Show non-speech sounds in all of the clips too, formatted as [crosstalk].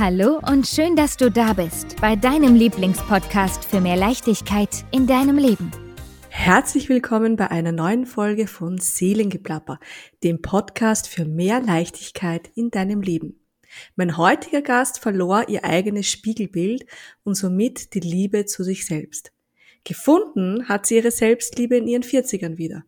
Hallo und schön, dass du da bist bei deinem Lieblingspodcast für mehr Leichtigkeit in deinem Leben. Herzlich willkommen bei einer neuen Folge von Seelengeplapper, dem Podcast für mehr Leichtigkeit in deinem Leben. Mein heutiger Gast verlor ihr eigenes Spiegelbild und somit die Liebe zu sich selbst. Gefunden hat sie ihre Selbstliebe in ihren 40ern wieder.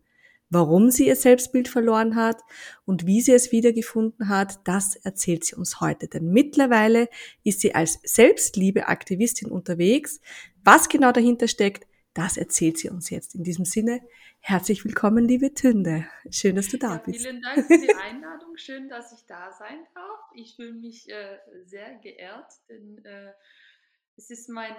Warum sie ihr Selbstbild verloren hat und wie sie es wiedergefunden hat, das erzählt sie uns heute. Denn mittlerweile ist sie als Selbstliebeaktivistin unterwegs. Was genau dahinter steckt, das erzählt sie uns jetzt. In diesem Sinne, herzlich willkommen, liebe Tünde. Schön, dass du da ja, bist. Vielen Dank für die Einladung. Schön, dass ich da sein darf. Ich fühle mich äh, sehr geehrt, denn äh, es ist mein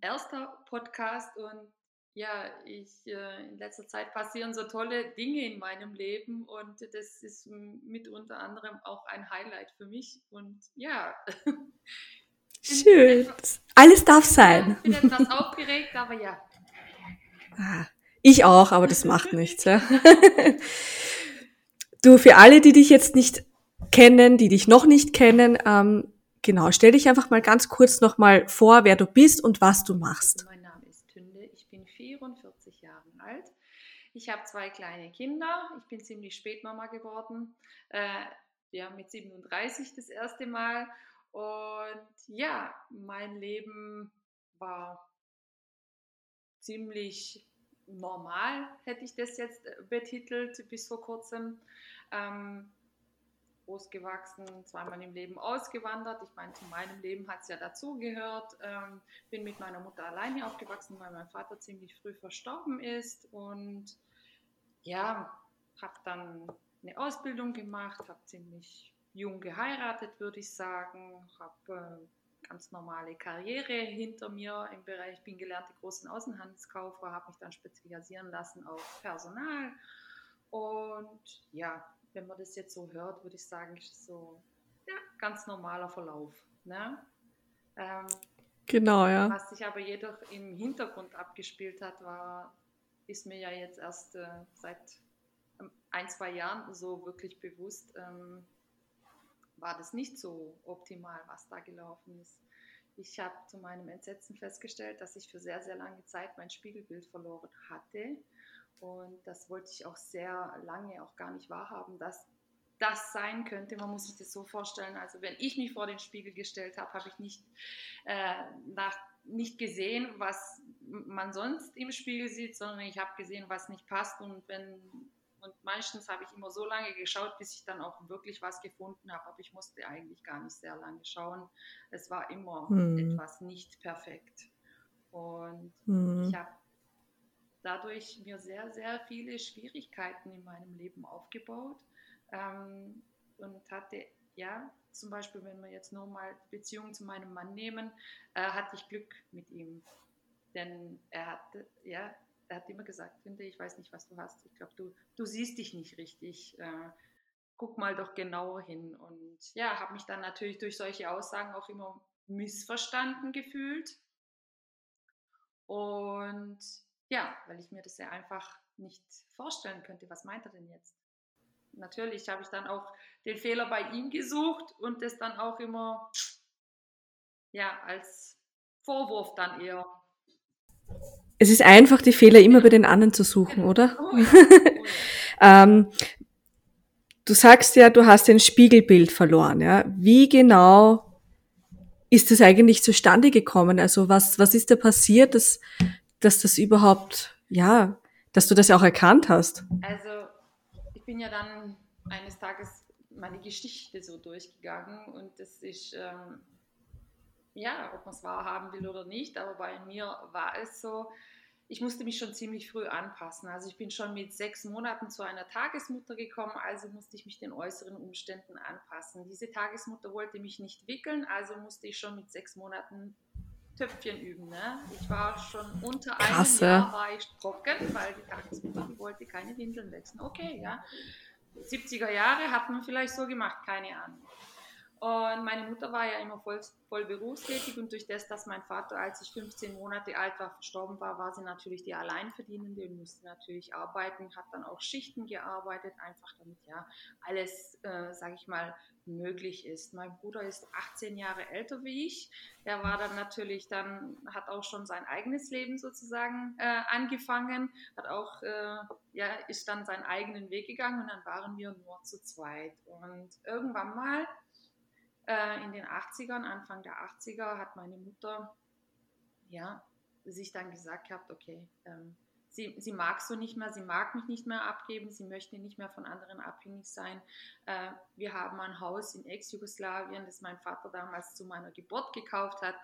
erster Podcast und ja, ich, äh, in letzter Zeit passieren so tolle Dinge in meinem Leben und das ist mit unter anderem auch ein Highlight für mich. Und ja. [laughs] Schön. Etwas, Alles darf sein. Ich bin etwas aufgeregt, aber ja. Ah, ich auch, aber das macht nichts. Ja. [laughs] Du, für alle, die dich jetzt nicht kennen, die dich noch nicht kennen, ähm, genau, stell dich einfach mal ganz kurz nochmal vor, wer du bist und was du machst. Mein Name ist Tünde, ich bin 44 Jahre alt. Ich habe zwei kleine Kinder. Ich bin ziemlich spät Mama geworden. Äh, ja, mit 37 das erste Mal. Und ja, mein Leben war ziemlich normal, hätte ich das jetzt betitelt bis vor kurzem. Ähm, großgewachsen, zweimal im Leben ausgewandert. Ich meine, zu meinem Leben hat es ja dazugehört. Ähm, bin mit meiner Mutter alleine aufgewachsen, weil mein Vater ziemlich früh verstorben ist. Und ja, habe dann eine Ausbildung gemacht, habe ziemlich jung geheiratet, würde ich sagen, habe äh, ganz normale Karriere hinter mir im Bereich, bin gelernte Großen Außenhandelskauffrau, habe mich dann spezialisieren lassen auf Personal und ja, wenn man das jetzt so hört, würde ich sagen, ist so ja, ganz normaler Verlauf. Ne? Ähm, genau, ja. Was sich aber jedoch im Hintergrund abgespielt hat, war, ist mir ja jetzt erst äh, seit ähm, ein, zwei Jahren so wirklich bewusst, ähm, war das nicht so optimal, was da gelaufen ist. Ich habe zu meinem Entsetzen festgestellt, dass ich für sehr, sehr lange Zeit mein Spiegelbild verloren hatte und das wollte ich auch sehr lange auch gar nicht wahrhaben, dass das sein könnte. Man muss sich das so vorstellen. Also wenn ich mich vor den Spiegel gestellt habe, habe ich nicht, äh, nach, nicht gesehen, was man sonst im Spiegel sieht, sondern ich habe gesehen, was nicht passt. Und wenn und meistens habe ich immer so lange geschaut, bis ich dann auch wirklich was gefunden habe. Aber ich musste eigentlich gar nicht sehr lange schauen. Es war immer hm. etwas nicht perfekt. Und hm. ich habe dadurch mir sehr, sehr viele Schwierigkeiten in meinem Leben aufgebaut ähm, und hatte, ja, zum Beispiel, wenn wir jetzt nur mal Beziehung zu meinem Mann nehmen, äh, hatte ich Glück mit ihm. Denn er hatte, ja, er hat immer gesagt, finde ich weiß nicht, was du hast. Ich glaube, du, du siehst dich nicht richtig. Äh, guck mal doch genauer hin. Und ja, habe mich dann natürlich durch solche Aussagen auch immer missverstanden gefühlt. Und ja, weil ich mir das ja einfach nicht vorstellen könnte. Was meint er denn jetzt? Natürlich habe ich dann auch den Fehler bei ihm gesucht und das dann auch immer ja, als Vorwurf dann eher. Es ist einfach, die Fehler immer bei den anderen zu suchen, oder? [laughs] Ähm, du sagst ja, du hast ein Spiegelbild verloren. Ja? Wie genau ist das eigentlich zustande gekommen? Also was, was ist da passiert, dass, dass das überhaupt, ja, dass du das auch erkannt hast? Also ich bin ja dann eines Tages meine Geschichte so durchgegangen und das ist, ähm, ja, ob man es wahrhaben will oder nicht, aber bei mir war es so, ich musste mich schon ziemlich früh anpassen. Also ich bin schon mit sechs Monaten zu einer Tagesmutter gekommen, also musste ich mich den äußeren Umständen anpassen. Diese Tagesmutter wollte mich nicht wickeln, also musste ich schon mit sechs Monaten Töpfchen üben. Ne? Ich war schon unter einem Jahr war ich trocken, weil die Tagesmutter wollte keine Windeln wechseln. Okay, ja. 70er Jahre hat man vielleicht so gemacht, keine Ahnung. Und meine Mutter war ja immer voll, voll berufstätig und durch das, dass mein Vater, als ich 15 Monate alt war, verstorben war, war sie natürlich die Alleinverdienende und musste natürlich arbeiten, hat dann auch Schichten gearbeitet, einfach damit ja alles, äh, sage ich mal, möglich ist. Mein Bruder ist 18 Jahre älter wie ich. Der war dann natürlich dann, hat auch schon sein eigenes Leben sozusagen äh, angefangen, hat auch, äh, ja, ist dann seinen eigenen Weg gegangen und dann waren wir nur zu zweit. Und irgendwann mal äh, in den 80ern, Anfang der 80er, hat meine Mutter ja, sich dann gesagt gehabt, okay, ähm, sie, sie mag so nicht mehr, sie mag mich nicht mehr abgeben, sie möchte nicht mehr von anderen abhängig sein. Äh, wir haben ein Haus in Ex-Jugoslawien, das mein Vater damals zu meiner Geburt gekauft hat.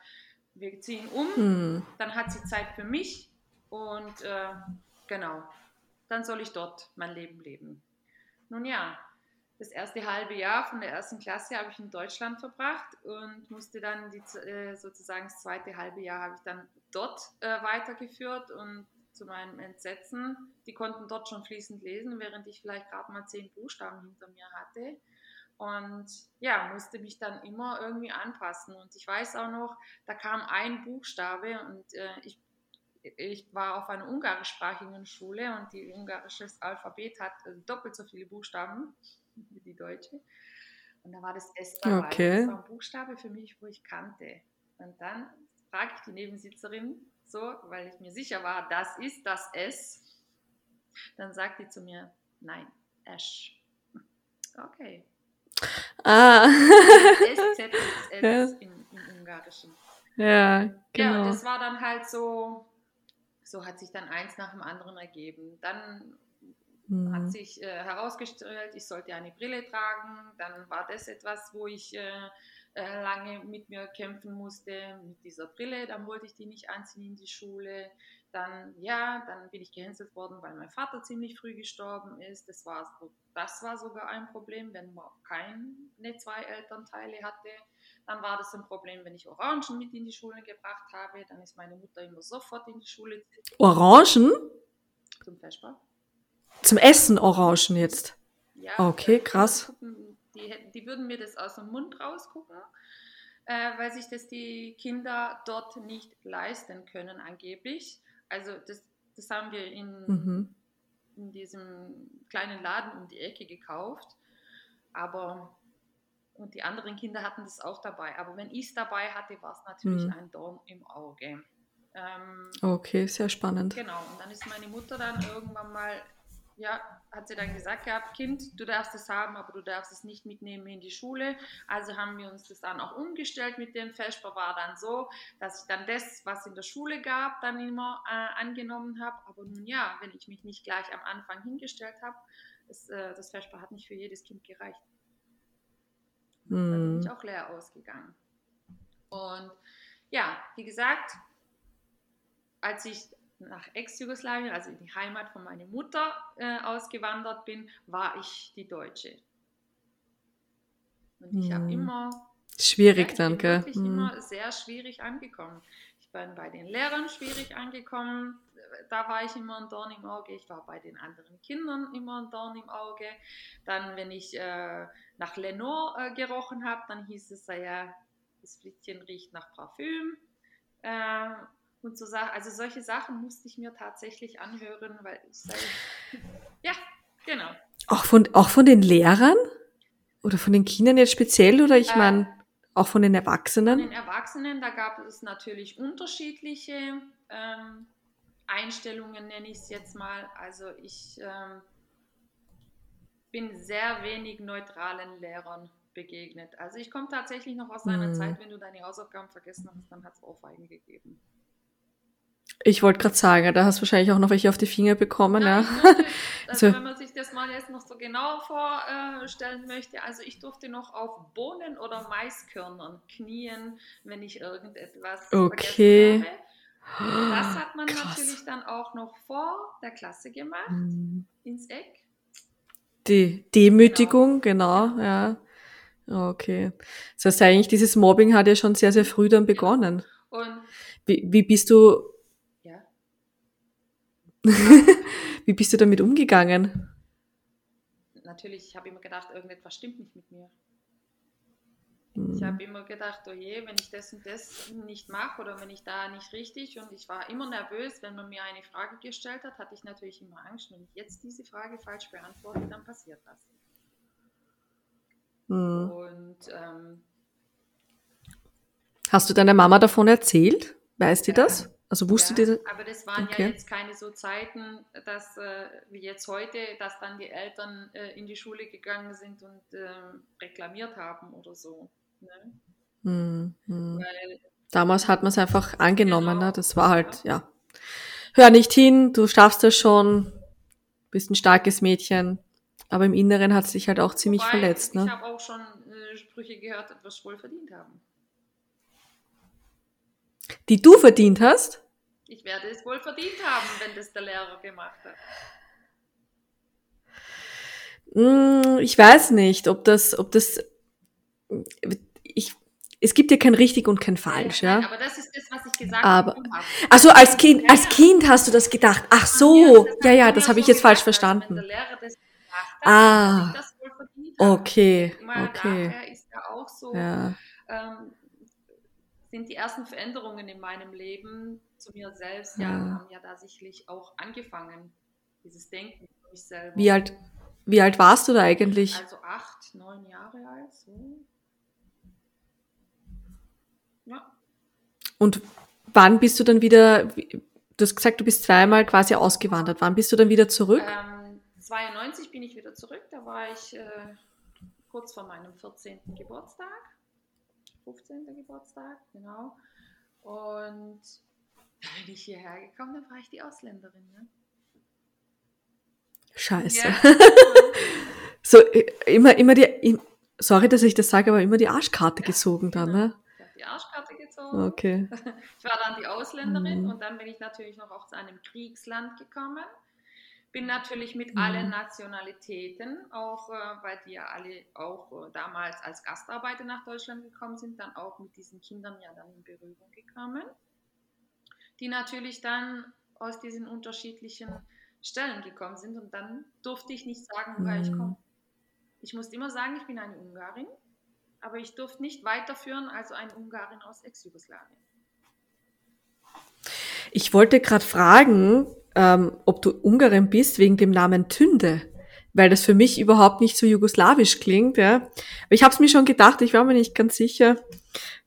Wir ziehen um, mhm. dann hat sie Zeit für mich und äh, genau, dann soll ich dort mein Leben leben. Nun ja, das erste halbe Jahr von der ersten Klasse habe ich in Deutschland verbracht und musste dann die, äh, sozusagen das zweite halbe Jahr habe ich dann dort äh, weitergeführt und zu meinem Entsetzen, die konnten dort schon fließend lesen, während ich vielleicht gerade mal zehn Buchstaben hinter mir hatte. Und ja, musste mich dann immer irgendwie anpassen. Und ich weiß auch noch, da kam ein Buchstabe und äh, ich, ich war auf einer ungarischsprachigen Schule und die ungarische Alphabet hat doppelt so viele Buchstaben die deutsche. Und da war das S dabei. Okay. Das war ein Buchstabe für mich, wo ich kannte. Und dann frage ich die Nebensitzerin so, weil ich mir sicher war, das ist das S. Dann sagt die zu mir, nein, Ash. Okay. Ah. [laughs] SZ ist S ja. im, im Ungarischen. Ja, genau. Ja, und das war dann halt so, so hat sich dann eins nach dem anderen ergeben. Dann mhm. hat sich äh, herausgestellt, ich sollte eine Brille tragen. Dann war das etwas, wo ich äh, äh, lange mit mir kämpfen musste, mit dieser Brille. Dann wollte ich die nicht anziehen in die Schule. Dann, ja, dann bin ich gehänselt worden, weil mein Vater ziemlich früh gestorben ist. Das war, das war sogar ein Problem, wenn man keine zwei Elternteile hatte. Dann war das ein Problem, wenn ich Orangen mit in die Schule gebracht habe. Dann ist meine Mutter immer sofort in die Schule. Orangen? Zum Vesper. Zum Essen Orangen jetzt. Ja, okay, krass. Die, die würden mir das aus dem Mund rausgucken, äh, weil sich das die Kinder dort nicht leisten können, angeblich. Also das, das haben wir in, mhm. in diesem kleinen Laden um die Ecke gekauft. Aber und die anderen Kinder hatten das auch dabei. Aber wenn ich es dabei hatte, war es natürlich mhm. ein Dorn im Auge. Ähm, okay, sehr spannend. Genau, und dann ist meine Mutter dann irgendwann mal ja, hat sie dann gesagt gehabt, Kind, du darfst es haben, aber du darfst es nicht mitnehmen in die Schule. Also haben wir uns das dann auch umgestellt mit dem Vesper. War dann so, dass ich dann das, was in der Schule gab, dann immer äh, angenommen habe. Aber nun ja, wenn ich mich nicht gleich am Anfang hingestellt habe, das, äh, das Vesper hat nicht für jedes Kind gereicht. Hm. Da bin ich hm. auch leer ausgegangen. Und ja, wie gesagt, als ich nach Ex-Jugoslawien, also in die Heimat von meiner Mutter äh, ausgewandert bin, war ich die Deutsche. Und ich habe hm. immer. Schwierig ja, dann, gell? Ich bin hm. immer sehr schwierig angekommen. Ich bin bei den Lehrern schwierig angekommen. Da war ich immer ein Dorn im Auge. Ich war bei den anderen Kindern immer ein Dorn im Auge. Dann, wenn ich äh, nach Lenore äh, gerochen habe, dann hieß es ja, das Flittchen riecht nach Parfüm. Äh, und so Sachen. Also solche Sachen musste ich mir tatsächlich anhören, weil ich sage, [laughs] ja, genau. Auch von, auch von den Lehrern? Oder von den Kindern jetzt speziell? Oder ich äh, meine, auch von den Erwachsenen? Von den Erwachsenen, da gab es natürlich unterschiedliche ähm, Einstellungen, nenne ich es jetzt mal. Also ich ähm, bin sehr wenig neutralen Lehrern begegnet. Also ich komme tatsächlich noch aus einer hm. Zeit, wenn du deine Hausaufgaben vergessen hast, dann hat es Ohrfeigen gegeben. Ich wollte gerade sagen, da hast du wahrscheinlich auch noch welche auf die Finger bekommen. Ja, ja. [laughs] also so. wenn man sich das mal jetzt noch so genau vorstellen möchte, also ich durfte noch auf Bohnen oder Maiskörnern knien, wenn ich irgendetwas okay. vergessen habe. Das [gasps] hat man Krass. natürlich dann auch noch vor der Klasse gemacht, mhm. ins Eck. Die Demütigung, genau, genau ja. Okay. Das heißt eigentlich, dieses Mobbing hat ja schon sehr, sehr früh dann begonnen. Und wie, wie bist du [laughs] Wie bist du damit umgegangen? Natürlich, ich habe immer gedacht, irgendetwas stimmt nicht mit mir. Mhm. Ich habe immer gedacht, oh je, wenn ich das und das nicht mache oder wenn ich da nicht richtig und ich war immer nervös, wenn man mir eine Frage gestellt hat, hatte ich natürlich immer Angst, wenn ich jetzt diese Frage falsch beantworte, dann passiert das. Mhm. Und ähm, hast du deiner Mama davon erzählt? Weißt du das? Also wusste ja, diese. Aber das waren okay. ja jetzt keine so Zeiten, dass äh, wie jetzt heute, dass dann die Eltern äh, in die Schule gegangen sind und äh, reklamiert haben oder so. Ne? Hm, hm. Weil, Damals hat man es einfach angenommen, genau, ne? Das war halt, ja. Hör nicht hin, du schaffst das schon, bist ein starkes Mädchen. Aber im Inneren hat es dich halt auch ziemlich Wobei, verletzt, ne? Ich habe auch schon äh, Sprüche gehört, etwas wohl verdient haben. Die du verdient hast? Ich werde es wohl verdient haben, wenn das der Lehrer gemacht hat. Hm, ich weiß nicht, ob das, ob das, ich, es gibt ja kein richtig und kein falsch, ja. ja. Aber das ist das, was ich gesagt aber, habe. Also als Kind, als Kind hast du das gedacht. Ach so, ja, ja, das habe ich jetzt falsch verstanden. Wenn der Lehrer das gemacht hat, ah, das okay, okay. ist ja auch so. Ja. Ähm, sind die ersten Veränderungen in meinem Leben zu mir selbst, ja, ja haben ja da sicherlich auch angefangen. Dieses Denken für mich selber. Wie alt, wie alt warst du da eigentlich? Also acht, neun Jahre alt, so. Ja. Und wann bist du dann wieder, du hast gesagt, du bist zweimal quasi ausgewandert. Wann bist du dann wieder zurück? Ähm, 92 bin ich wieder zurück. Da war ich äh, kurz vor meinem 14. Geburtstag. 15. Geburtstag, genau. Und [laughs] bin ich hierher gekommen, dann war ich die Ausländerin. Ne? Scheiße. Ja. [laughs] so, äh, immer, immer die, sorry, dass ich das sage, aber immer die Arschkarte ja, gezogen dann, genau. ne? Ich habe die Arschkarte gezogen. Okay. [laughs] Ich war dann die Ausländerin mhm. und dann bin ich natürlich noch auch zu einem Kriegsland gekommen. Bin natürlich mit mhm. allen Nationalitäten, auch äh, weil die ja alle auch äh, damals als Gastarbeiter nach Deutschland gekommen sind, dann auch mit diesen Kindern ja dann in Berührung gekommen, die natürlich dann aus diesen unterschiedlichen Stellen gekommen sind und dann durfte ich nicht sagen, woher mhm. ich komme. Ich musste immer sagen, ich bin eine Ungarin, aber ich durfte nicht weiterführen als eine Ungarin aus Ex-Jugoslawien. Ich wollte gerade fragen, ähm, ob du Ungarin bist wegen dem Namen Tünde, weil das für mich überhaupt nicht so jugoslawisch klingt. Ja. Aber ich habe es mir schon gedacht, ich war mir nicht ganz sicher.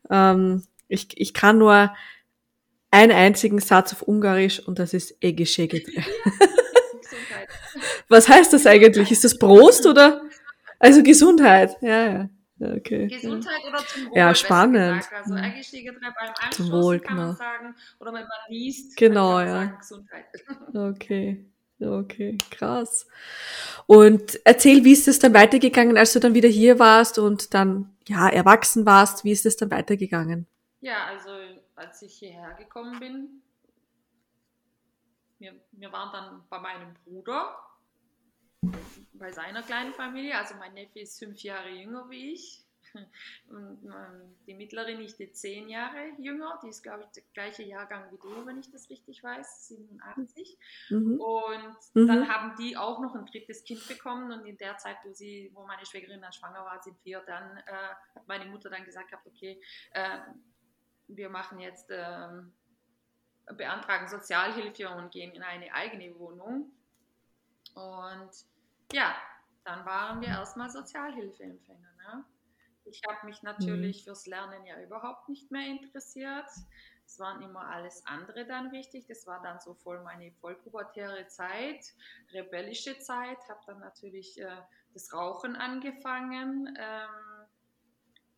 Ähm, ich, ich kann nur einen einzigen Satz auf Ungarisch und das ist Egeseget. [laughs] Was heißt das eigentlich? Ist das Prost oder? Also Gesundheit, ja, ja. Okay. Gesundheit oder zum Wohl. Ja, spannend. Also mhm. eigentlich beim zum Wohl, kann man genau. sagen, oder wenn man liest, genau, ja. Sagen, Gesundheit. [laughs] Okay. Okay, krass. Und erzähl, wie ist es dann weitergegangen, als du dann wieder hier warst und dann ja erwachsen warst? Wie ist es dann weitergegangen? Ja, also als ich hierher gekommen bin, wir, wir waren dann bei meinem Bruder bei seiner kleinen Familie. Also mein Neffe ist fünf Jahre jünger wie ich. [laughs] Und ähm, die mittlere Nichte zehn Jahre jünger, die ist, glaube ich, der gleiche Jahrgang wie du, wenn ich das richtig weiß, 87. Mhm. Und mhm. dann haben die auch noch ein drittes Kind bekommen und in der Zeit, wo sie, wo meine Schwägerin dann schwanger war, sind wir dann, äh, hat meine Mutter dann gesagt gehabt, okay, äh, wir machen jetzt, äh, beantragen Sozialhilfe und gehen in eine eigene Wohnung. Und ja, dann waren wir erstmal Sozialhilfeempfänger. Ne? Ich habe mich natürlich mhm. fürs Lernen ja überhaupt nicht mehr interessiert. Es waren immer alles andere dann wichtig. Das war dann so voll meine vollpubertäre Zeit, rebellische Zeit. Habe dann natürlich äh, das Rauchen angefangen. Ähm,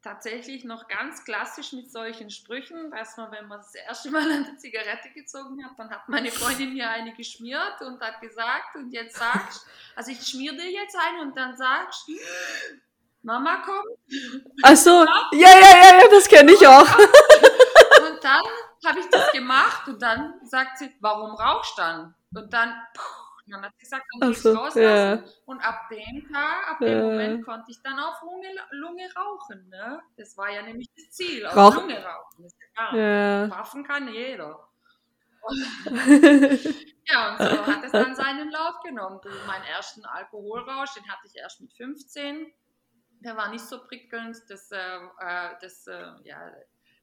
tatsächlich noch ganz klassisch mit solchen Sprüchen, dass man, wenn man das erste Mal eine Zigarette gezogen hat, dann hat meine Freundin mir eine geschmiert und hat gesagt, und jetzt sagst, also ich schmier dir jetzt eine und dann sagst, Mama kommt. Ach so, ja, ja, ja, ja, das kenne ich auch. Und dann habe ich das gemacht und dann sagt sie, warum rauchst du dann? Und dann, puh, man hat gesagt, dann so, rauslassen. Ja. Und ab dem Tag, ab dem ja. Moment konnte ich dann auf Lunge, Lunge rauchen. Ne? Das war ja nämlich das Ziel, auf Rauch. Lunge rauchen. Das ist klar. Ja. Waffen kann jeder. [laughs] ja, und so hat es dann seinen Lauf genommen. Meinen ersten Alkoholrausch, den hatte ich erst mit 15. der war nicht so prickelnd. Das, äh, äh, das, äh, ja,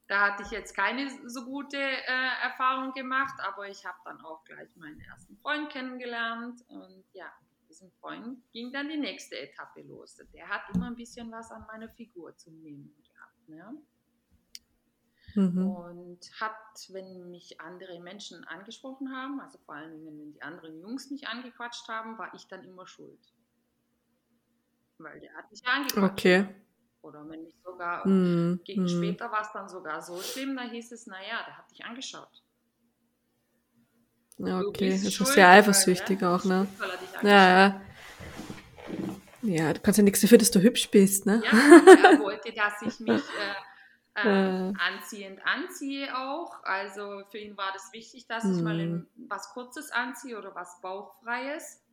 da hatte ich jetzt keine so gute äh, Erfahrung gemacht, aber ich habe dann auch gleich meinen ersten Freund kennengelernt und ja, mit diesem Freund ging dann die nächste Etappe los. Der hat immer ein bisschen was an meiner Figur zu nehmen gehabt. Ne? Mhm. Und hat, wenn mich andere Menschen angesprochen haben, also vor allem wenn die anderen Jungs mich angequatscht haben, war ich dann immer schuld. Weil der hat mich angequatscht. Okay. Oder wenn nicht sogar, mhm. gegen mhm. später war es dann sogar so schlimm, da hieß es, naja, der hat dich angeschaut. Ja, okay, das ist sehr eifersüchtig weil, auch, ne? Ja, ja. Ja, du kannst ja nichts dafür, dass du hübsch bist, ne? Ja, er wollte, dass ich mich [laughs] äh, äh, anziehend anziehe auch. Also für ihn war das wichtig, dass ich mal in, mhm. was Kurzes anziehe oder was Bauchfreies.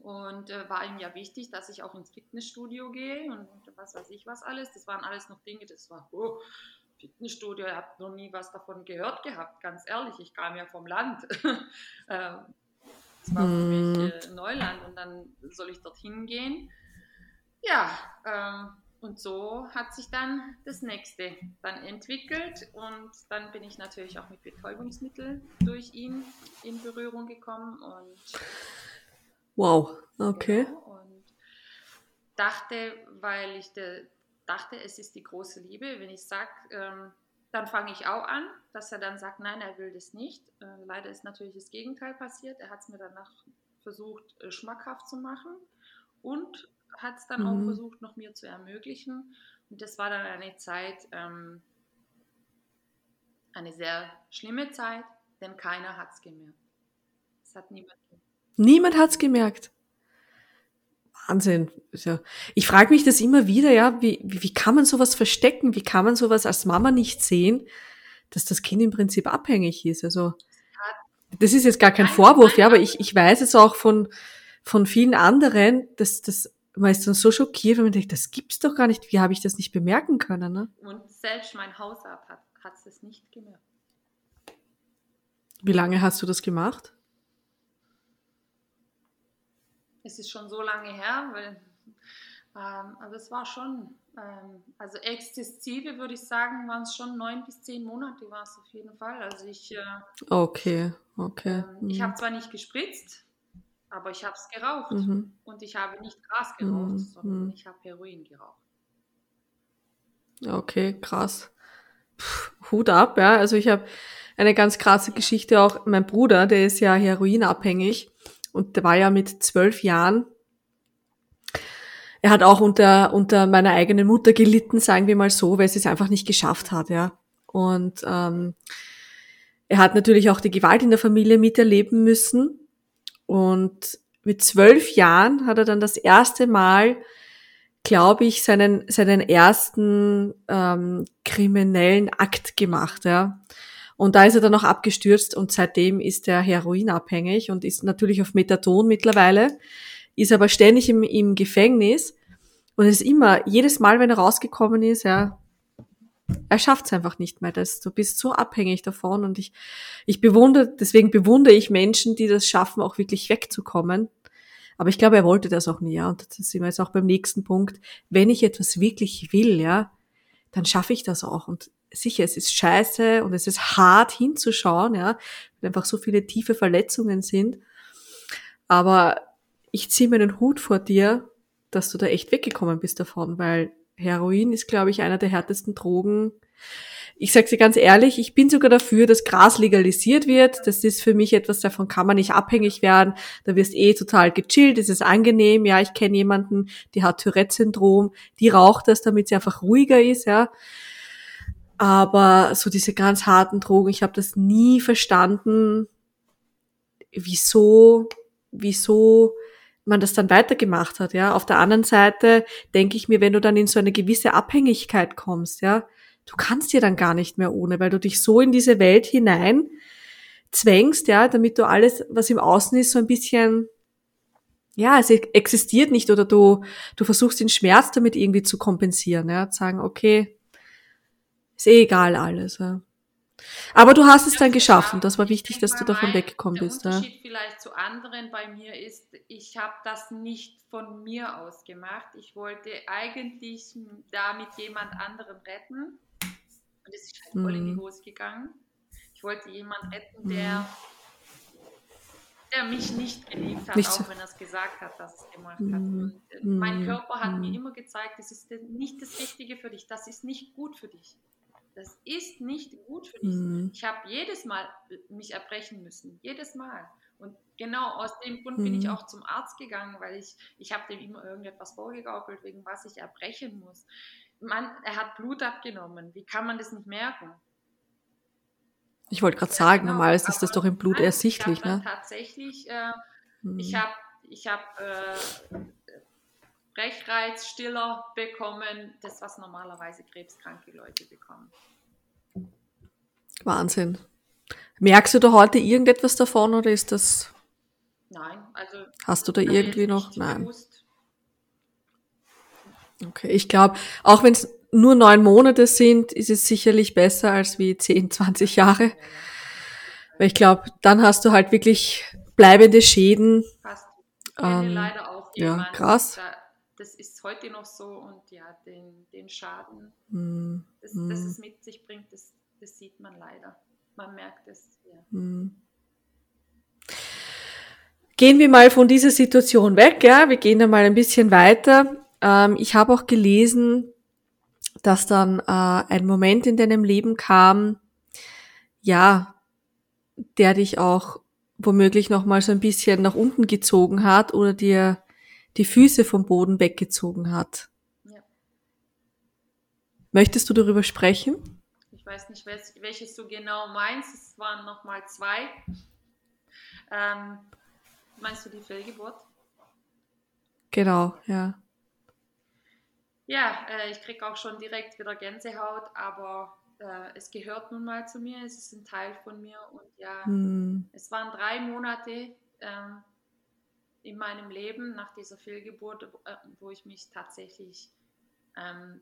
Und äh, war ihm ja wichtig, dass ich auch ins Fitnessstudio gehe und, was weiß ich was alles. Das waren alles noch Dinge, das war, oh, Fitnessstudio, ich habe noch nie was davon gehört gehabt, ganz ehrlich. Ich kam ja vom Land. [laughs] Ähm, das war für mich mhm. äh, Neuland und dann soll ich dorthin gehen. Ja, ähm, und so hat sich dann das nächste dann entwickelt und dann bin ich natürlich auch mit Betäubungsmitteln durch ihn in Berührung gekommen und Wow, okay. Genau, und dachte, weil ich de, dachte, es ist die große Liebe, wenn ich sage, ähm, dann fange ich auch an, dass er dann sagt, nein, er will das nicht. Äh, leider ist natürlich das Gegenteil passiert. Er hat es mir danach versucht, äh, schmackhaft zu machen und hat es dann mhm. auch versucht, noch mir zu ermöglichen. Und das war dann eine Zeit, ähm, eine sehr schlimme Zeit, denn keiner hat es gemerkt. Es hat niemand gemerkt. Niemand hat's gemerkt. Wahnsinn. Ich frage mich das immer wieder, ja, wie, wie, wie kann man sowas verstecken? Wie kann man sowas als Mama nicht sehen, dass das Kind im Prinzip abhängig ist? Also, das ist jetzt gar kein Vorwurf, ja, aber ich, ich weiß es auch von, von vielen anderen, dass das man ist dann so schockiert, wenn man denkt, das gibt's doch gar nicht. Wie habe ich das nicht bemerken können? Ne? Und selbst mein Hausarzt hat es nicht gemerkt. Wie lange hast du das gemacht? Es ist schon so lange her, weil ähm, also es war schon, ähm, also exzessive würde ich sagen, waren es schon neun bis zehn Monate war es auf jeden Fall. Also ich, äh, okay, okay. Ähm, ich habe mhm. zwar nicht gespritzt, aber ich habe es geraucht mhm. und ich habe nicht Gras geraucht, mhm. sondern mhm. ich habe Heroin geraucht. Okay, krass. Puh, Hut ab, ja. Also ich habe eine ganz krasse Geschichte auch. Mein Bruder, der ist ja heroinabhängig und der war ja mit zwölf Jahren. Er hat auch unter, unter meiner eigenen Mutter gelitten, sagen wir mal so, weil sie es einfach nicht geschafft hat, ja. Und ähm, er hat natürlich auch die Gewalt in der Familie miterleben müssen. Und mit zwölf Jahren hat er dann das erste Mal, glaube ich, seinen, seinen ersten ähm, kriminellen Akt gemacht, ja. Und da ist er dann auch abgestürzt und seitdem ist er heroinabhängig und ist natürlich auf Methadon mittlerweile, ist aber ständig im, im Gefängnis und ist immer, jedes Mal, wenn er rausgekommen ist, ja, er schafft es einfach nicht mehr. Das, du bist so abhängig davon und ich, ich bewundere, deswegen bewundere ich Menschen, die das schaffen, auch wirklich wegzukommen. Aber ich glaube, er wollte das auch nie, ja. Und das sind wir jetzt auch beim nächsten Punkt. Wenn ich etwas wirklich will, ja, dann schaffe ich das auch. Und sicher, es ist scheiße und es ist hart hinzuschauen, ja, weil einfach so viele tiefe Verletzungen sind. Aber ich ziehe meinen Hut vor dir, dass du da echt weggekommen bist davon, weil Heroin ist, glaube ich, einer der härtesten Drogen. Ich sage dir ganz ehrlich, ich bin sogar dafür, dass Gras legalisiert wird. Das ist für mich etwas, davon kann man nicht abhängig werden. Da wirst eh total gechillt, es ist angenehm. Ja, ich kenne jemanden, die hat Tourette-Syndrom, die raucht das, damit sie einfach ruhiger ist, ja. Aber so diese ganz harten Drogen, ich habe das nie verstanden, wieso, wieso man das dann weitergemacht hat, ja. Auf der anderen Seite denke ich mir, wenn du dann in so eine gewisse Abhängigkeit kommst, ja, du kannst dir dann gar nicht mehr ohne, weil du dich so in diese Welt hinein zwängst, ja, damit du alles, was im Außen ist, so ein bisschen, ja, es existiert nicht oder du, du versuchst den Schmerz damit irgendwie zu kompensieren, ja, sagen, okay, ist eh egal alles. Ja. Aber du hast es dann geschaffen. Das war wichtig, dass du davon weggekommen bist. Der Unterschied ja. vielleicht zu anderen bei mir ist, ich habe das nicht von mir aus gemacht. Ich wollte eigentlich damit jemand anderen retten. Und es ist halt voll in die mhm. Hose gegangen. Ich wollte jemanden retten, der, mhm. der mich nicht geliebt hat, nicht auch wenn er es gesagt hat, dass es gemacht hat. Und äh, mein Körper hat mir immer gezeigt, das ist nicht das Richtige für dich, das ist nicht gut für dich. Das ist nicht gut für dich. Mhm. Ich habe jedes Mal mich erbrechen müssen. Jedes Mal. Und genau aus dem Grund mhm. bin ich mhm. auch zum Arzt gegangen, weil ich, ich habe dem immer irgendetwas vorgegaukelt, wegen was ich erbrechen muss. Man, er hat Blut abgenommen. Wie kann man das nicht merken? Ich wollte gerade sagen, genau, normalerweise ist das doch im Blut ersichtlich. Ich ne? Tatsächlich, äh, mhm. ich habe ich hab, äh, Brechreizstiller bekommen, das, was normalerweise krebskranke Leute bekommen. Wahnsinn. Merkst du da heute irgendetwas davon oder ist das. Nein, also. Hast du da irgendwie noch? Nein. Bewusst. Okay, ich glaube, auch wenn es nur neun Monate sind, ist es sicherlich besser als wie zehn, [laughs] 20 Jahre. Weil ich glaube, dann hast du halt wirklich bleibende Schäden. Fast. Ähm, leider auch ja, krass. Da das ist heute noch so und ja, den, den Schaden, mm. das, mm. das es mit sich bringt, das, das sieht man leider. Man merkt es. Ja. Mm. Gehen wir mal von dieser Situation weg, ja. Wir gehen da mal ein bisschen weiter. Ähm, ich habe auch gelesen, dass dann äh, ein Moment in deinem Leben kam, ja, der dich auch womöglich noch mal so ein bisschen nach unten gezogen hat oder dir die Füße vom Boden weggezogen hat. Ja. Möchtest du darüber sprechen? Ich weiß nicht, welches du genau meinst. Es waren nochmal zwei. Ähm, meinst du die Fehlgeburt? Genau, ja. Ja, äh, ich kriege auch schon direkt wieder Gänsehaut, aber äh, es gehört nun mal zu mir, es ist ein Teil von mir und ja, hm. es waren drei Monate, ähm, in meinem Leben nach dieser Fehlgeburt, äh, wo ich mich tatsächlich ähm,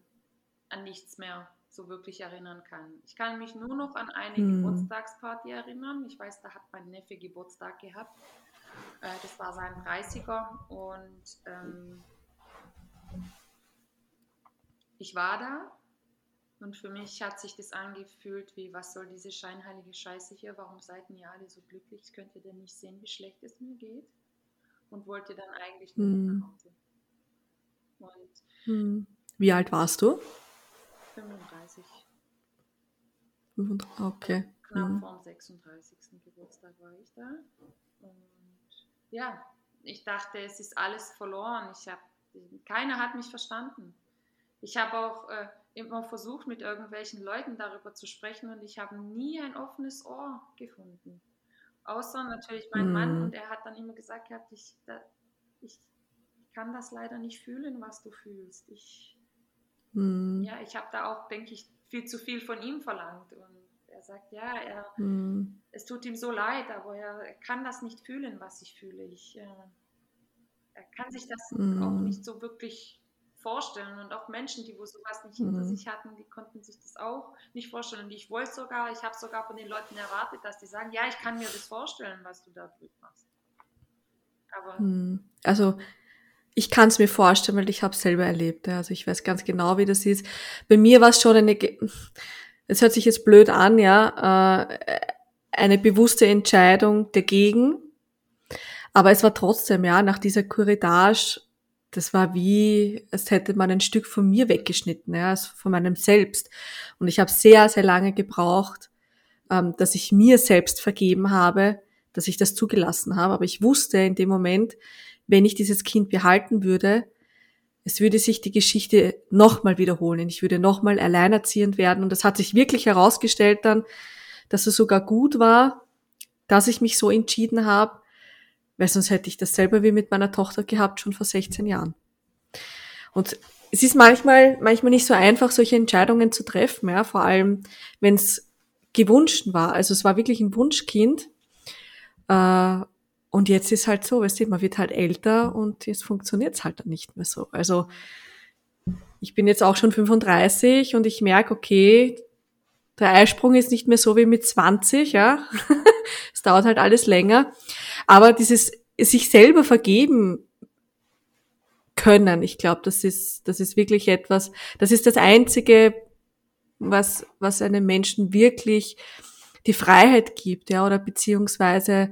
an nichts mehr so wirklich erinnern kann. Ich kann mich nur noch an eine hm. Geburtstagsparty erinnern. Ich weiß, da hat mein Neffe Geburtstag gehabt. Äh, das war sein 30er und ähm, ich war da und für mich hat sich das angefühlt wie, was soll diese scheinheilige Scheiße hier? Warum seid ihr alle so glücklich? Könnt ihr denn nicht sehen, wie schlecht es mir geht? Und wollte dann eigentlich nur hm. nach Hause. Und hm. Wie alt warst du? 35. Okay. Knapp hm. vor dem 36. Geburtstag war ich da. Und ja, ich dachte, es ist alles verloren. Ich hab, keiner hat mich verstanden. Ich habe auch äh, immer versucht, mit irgendwelchen Leuten darüber zu sprechen und ich habe nie ein offenes Ohr gefunden. Außer natürlich mein mm. Mann und er hat dann immer gesagt gehabt, ich, da, ich kann das leider nicht fühlen, was du fühlst. Ich, mm. ja, ich habe da auch, denke ich, viel zu viel von ihm verlangt. Und er sagt, ja, er, mm. es tut ihm so leid, aber er, er, kann das nicht fühlen, was ich fühle. Ich, äh, er kann sich das auch nicht so wirklich vorstellen. Und auch Menschen, die wo sowas nicht mhm. hinter sich hatten, die konnten sich das auch nicht vorstellen. Und ich wollte sogar, ich habe sogar von den Leuten erwartet, dass die sagen, ja, ich kann mir das vorstellen, was du da machst. Aber mhm. also ich kann es mir vorstellen, weil ich habe es selber erlebt. Also ich weiß ganz genau, wie das ist. Bei mir war es schon eine, es hört sich jetzt blöd an, ja, äh, eine bewusste Entscheidung dagegen. Aber es war trotzdem, ja, nach dieser Courage das war wie, als hätte man ein Stück von mir weggeschnitten, ja, also von meinem Selbst. Und ich habe sehr, sehr lange gebraucht, ähm, dass ich mir selbst vergeben habe, dass ich das zugelassen habe. Aber ich wusste in dem Moment, wenn ich dieses Kind behalten würde, es würde sich die Geschichte nochmal wiederholen. Ich würde nochmal alleinerziehend werden. Und das hat sich wirklich herausgestellt dann, dass es sogar gut war, dass ich mich so entschieden habe, weil sonst hätte ich das selber wie mit meiner Tochter gehabt, schon vor 16 Jahren. Und es ist manchmal, manchmal nicht so einfach, solche Entscheidungen zu treffen, ja, vor allem, wenn es gewünscht war. Also es war wirklich ein Wunschkind. Äh, und jetzt ist halt so, weißt du, man wird halt älter und jetzt funktioniert es halt dann nicht mehr so. Also ich bin jetzt auch schon 35 und ich merke, okay, Der Eisprung ist nicht mehr so wie mit 20, ja. [laughs] es dauert halt alles länger. Aber dieses sich selber vergeben können, ich glaube, das ist, das ist wirklich etwas, das ist das einzige, was, was einem Menschen wirklich die Freiheit gibt, ja, oder beziehungsweise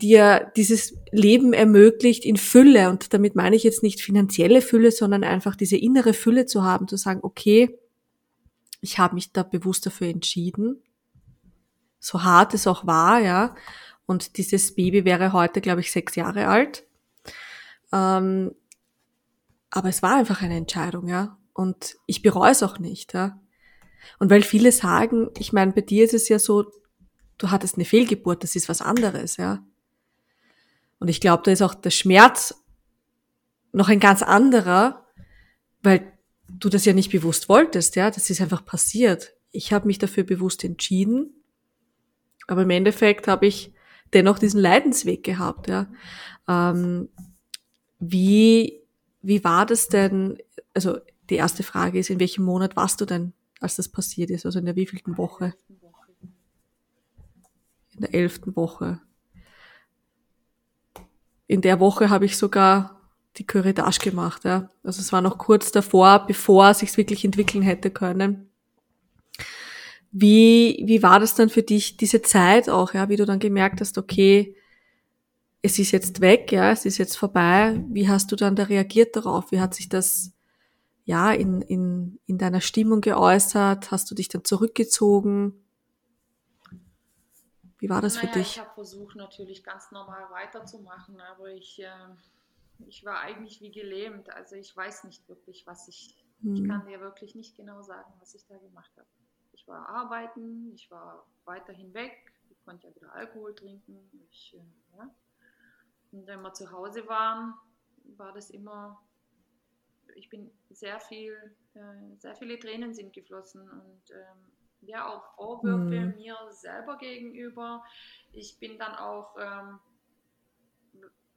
dir dieses Leben ermöglicht in Fülle. Und damit meine ich jetzt nicht finanzielle Fülle, sondern einfach diese innere Fülle zu haben, zu sagen, okay, ich habe mich da bewusst dafür entschieden, so hart es auch war, ja. Und dieses Baby wäre heute, glaube ich, sechs Jahre alt. Ähm, aber es war einfach eine Entscheidung, ja. Und ich bereue es auch nicht, ja. Und weil viele sagen, ich meine, bei dir ist es ja so, du hattest eine Fehlgeburt, das ist was anderes, ja. Und ich glaube, da ist auch der Schmerz noch ein ganz anderer, weil du das ja nicht bewusst wolltest, ja. Das ist einfach passiert. Ich habe mich dafür bewusst entschieden, aber im Endeffekt habe ich dennoch diesen Leidensweg gehabt, ja. Ähm, wie, wie war das denn? Also die erste Frage ist, in welchem Monat warst du denn, als das passiert ist? Also in der wievielten Woche? in der elften Woche. In der Woche habe ich sogar die Curettage gemacht. Ja. Also es war noch kurz davor, bevor sich's wirklich entwickeln hätte können. Wie, wie war das dann für dich, diese Zeit auch, ja, wie du dann gemerkt hast, okay, es ist jetzt weg, ja, es ist jetzt vorbei. Wie hast du dann da reagiert darauf? Wie hat sich das ja in, in, in deiner Stimmung geäußert? Hast du dich dann zurückgezogen? Wie war das naja, für dich? Ich habe versucht natürlich ganz normal weiterzumachen, aber ich, äh, ich war eigentlich wie gelähmt. Also ich weiß nicht wirklich, was ich, hm. ich kann dir wirklich nicht genau sagen, was ich da gemacht habe. Ich war arbeiten, ich war weiterhin weg, ich konnte ja wieder Alkohol trinken. Ich, äh, ja. Und wenn wir zu Hause waren, war das immer, ich bin sehr viel, äh, sehr viele Tränen sind geflossen und ähm, ja auch Vorwürfe mhm. mir selber gegenüber. Ich bin dann auch, ähm,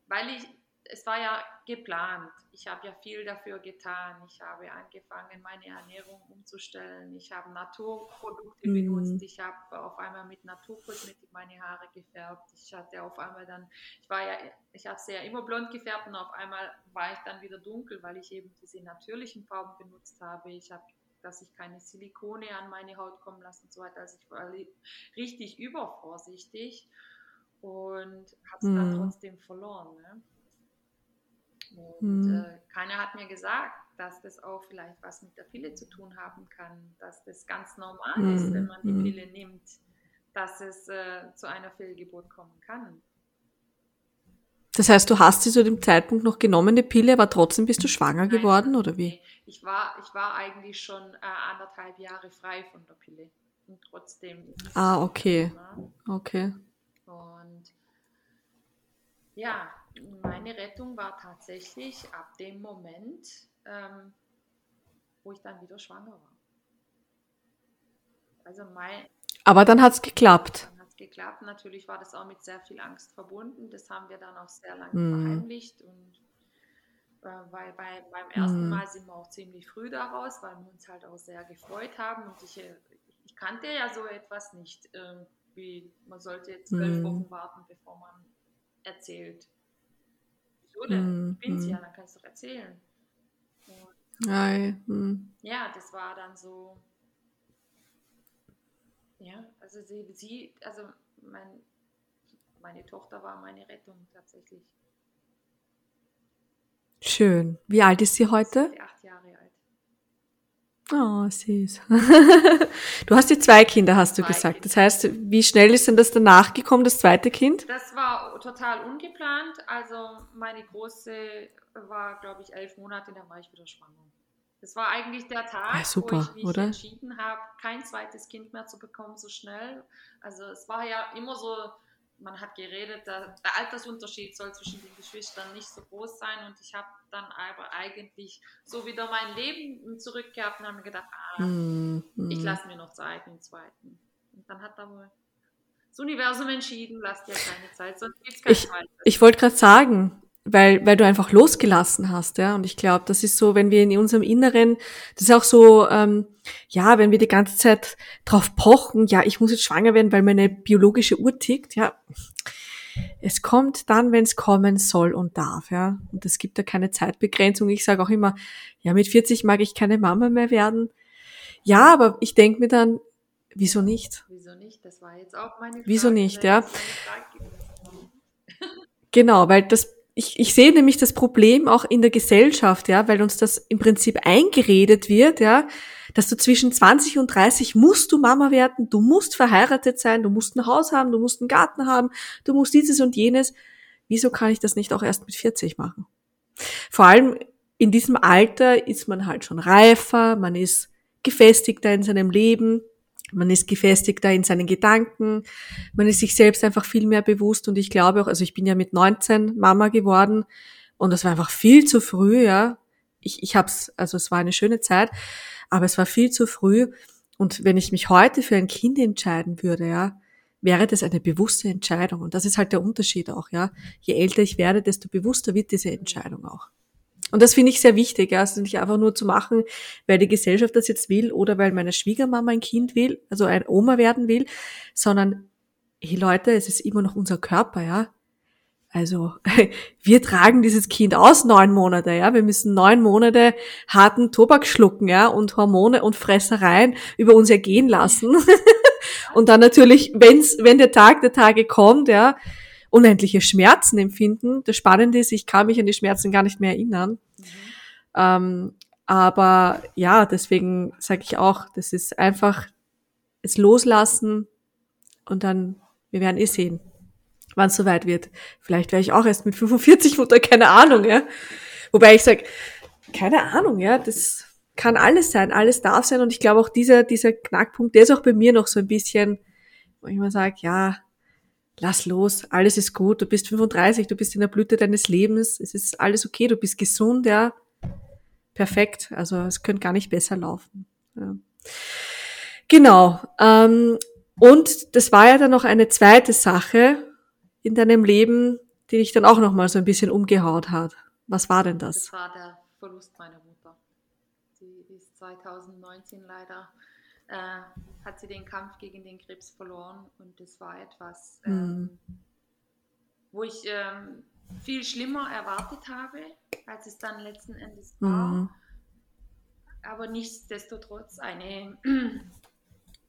weil ich, es war ja geplant. Ich habe ja viel dafür getan. Ich habe angefangen, meine Ernährung umzustellen. Ich habe Naturprodukte mhm. benutzt. Ich habe auf einmal mit Naturkosmetik meine Haare gefärbt. Ich hatte auf einmal dann, ich war ja, ich habe sie ja immer blond gefärbt und auf einmal war ich dann wieder dunkel, weil ich eben diese natürlichen Farben benutzt habe. Ich habe dass ich keine Silikone an meine Haut kommen lasse und so weiter. Also ich war richtig übervorsichtig und habe es hm. dann trotzdem verloren. Ne? Und hm. äh, keiner hat mir gesagt, dass das auch vielleicht was mit der Pille zu tun haben kann, dass das ganz normal hm. ist, wenn man die hm. Pille nimmt, dass es äh, zu einer Fehlgeburt kommen kann. Das heißt, du hast sie zu dem Zeitpunkt noch genommen, die Pille, aber trotzdem bist du schwanger Nein, geworden, oder wie? Ich war, ich war eigentlich schon äh, anderthalb Jahre frei von der Pille. Und trotzdem. Ah, okay. Okay. Und ja, meine Rettung war tatsächlich ab dem Moment, ähm, wo ich dann wieder schwanger war. Also mein. Aber dann hat es geklappt geklappt. Natürlich war das auch mit sehr viel Angst verbunden. Das haben wir dann auch sehr lange mhm. verheimlicht. Und äh, weil bei, beim ersten mhm. Mal sind wir auch ziemlich früh daraus, weil wir uns halt auch sehr gefreut haben. Und ich, äh, ich kannte ja so etwas nicht, äh, wie man sollte jetzt zwölf mhm. Wochen warten, bevor man erzählt. Wieso denn? Ich bin's ja, dann kannst du doch erzählen. Und, Nein. Ja, das war dann so, ja, also sie, sie also mein, meine Tochter war meine Rettung tatsächlich. Schön. Wie alt ist sie heute? Sie acht Jahre alt. Oh, süß. [laughs] du hast die zwei Kinder, hast du zwei gesagt. Kinder. Das heißt, wie schnell ist denn das danach gekommen, das zweite Kind? Das war total ungeplant. Also meine große war, glaube ich, elf Monate, dann war ich wieder schwanger. Das war eigentlich der Tag, ja, super, wo ich mich oder? entschieden habe, kein zweites Kind mehr zu bekommen so schnell. Also es war ja immer so, man hat geredet, der, der Altersunterschied soll zwischen den Geschwistern nicht so groß sein und ich habe dann aber eigentlich so wieder mein Leben zurückgehabt und habe mir gedacht, ah, mm, mm. ich lasse mir noch Zeit im zweiten. Und dann hat da wohl das Universum entschieden, lass dir keine Zeit, sonst gibt es keine ich, Ich wollte gerade sagen, weil, weil du einfach losgelassen hast, ja. Und ich glaube, das ist so, wenn wir in unserem Inneren, das ist auch so, ähm, ja, wenn wir die ganze Zeit drauf pochen, ja, ich muss jetzt schwanger werden, weil meine biologische Uhr tickt, ja. Es kommt dann, wenn es kommen soll und darf, ja. Und es gibt da keine Zeitbegrenzung. Ich sage auch immer, ja, mit 40 mag ich keine Mama mehr werden. Ja, aber ich denke mir dann, wieso nicht? Wieso nicht? Das war jetzt auch meine Frage. Wieso nicht, ja? Genau, weil das ich, ich sehe nämlich das Problem auch in der Gesellschaft, ja, weil uns das im Prinzip eingeredet wird, ja, dass du zwischen 20 und 30 musst du Mama werden, du musst verheiratet sein, du musst ein Haus haben, du musst einen Garten haben, du musst dieses und jenes. Wieso kann ich das nicht auch erst mit 40 machen? Vor allem in diesem Alter ist man halt schon reifer, man ist gefestigter in seinem Leben, man ist gefestigter in seinen Gedanken, man ist sich selbst einfach viel mehr bewusst und ich glaube auch, also ich bin ja mit 19 Mama geworden und das war einfach viel zu früh, ja. Ich, ich hab's, also es war eine schöne Zeit, aber es war viel zu früh und wenn ich mich heute für ein Kind entscheiden würde, ja, wäre das eine bewusste Entscheidung und das ist halt der Unterschied auch, ja. Je älter ich werde, desto bewusster wird diese Entscheidung auch. Und das finde ich sehr wichtig, ja, also nicht einfach nur zu machen, weil die Gesellschaft das jetzt will oder weil meine Schwiegermama ein Kind will, also ein Oma werden will, sondern, hey Leute, es ist immer noch unser Körper, ja. Also [laughs] wir tragen dieses Kind aus neun Monate, ja. Wir müssen neun Monate harten Tobak schlucken, ja, und Hormone und Fressereien über uns ergehen lassen. [laughs] und dann natürlich, wenn's, wenn der Tag der Tage kommt, ja, unendliche Schmerzen empfinden. Das Spannende ist, ich kann mich an die Schmerzen gar nicht mehr erinnern. Mhm. Ähm, aber ja, deswegen sage ich auch, das ist einfach es loslassen und dann, wir werden eh sehen, wann es soweit wird. Vielleicht wäre ich auch erst mit 45 Mutter, keine Ahnung, ja. Wobei ich sage, keine Ahnung, ja, das kann alles sein, alles darf sein und ich glaube auch dieser, dieser Knackpunkt, der ist auch bei mir noch so ein bisschen, wo ich mal sage, ja, lass los, alles ist gut, du bist 35, du bist in der Blüte deines Lebens, es ist alles okay, du bist gesund, ja, perfekt, also es könnte gar nicht besser laufen. Ja. Genau, ähm, und das war ja dann noch eine zweite Sache in deinem Leben, die dich dann auch noch mal so ein bisschen umgehaut hat. Was war denn das? Das war der Verlust meiner Mutter. Die ist 2019 leider äh, hat sie den Kampf gegen den Krebs verloren und das war etwas, mhm. ähm, wo ich ähm, viel schlimmer erwartet habe, als es dann letzten Endes war. Mhm. Aber nichtsdestotrotz eine, [clears throat]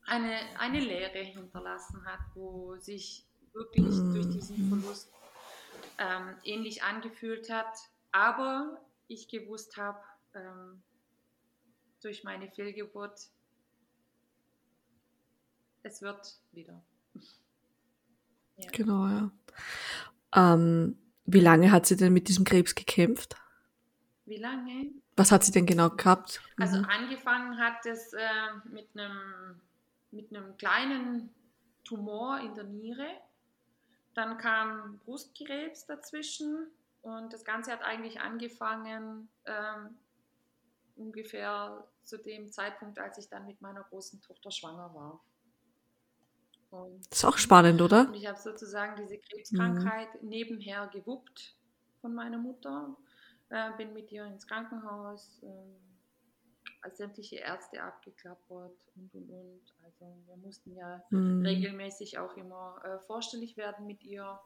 eine, eine Lehre hinterlassen hat, wo sich wirklich mhm. durch diesen Verlust ähm, ähnlich angefühlt hat. Aber ich gewusst habe, ähm, durch meine Fehlgeburt, es wird wieder. [laughs] Ja. Genau, ja. Ähm, wie lange hat sie denn mit diesem Krebs gekämpft? Wie lange? Was hat sie denn genau gehabt? Also mhm. angefangen hat es äh, mit einem mit einem kleinen Tumor in der Niere. Dann kam Brustkrebs dazwischen und das Ganze hat eigentlich angefangen ähm, ungefähr zu dem Zeitpunkt, als ich dann mit meiner großen Tochter schwanger war. Und das ist auch spannend, oder? Und ich habe sozusagen diese Krebskrankheit mhm. nebenher gewuppt von meiner Mutter. Äh, bin mit ihr ins Krankenhaus, äh, als sämtliche Ärzte abgeklappert und und und. Also wir mussten ja mhm. regelmäßig auch immer äh, vorstellig werden mit ihr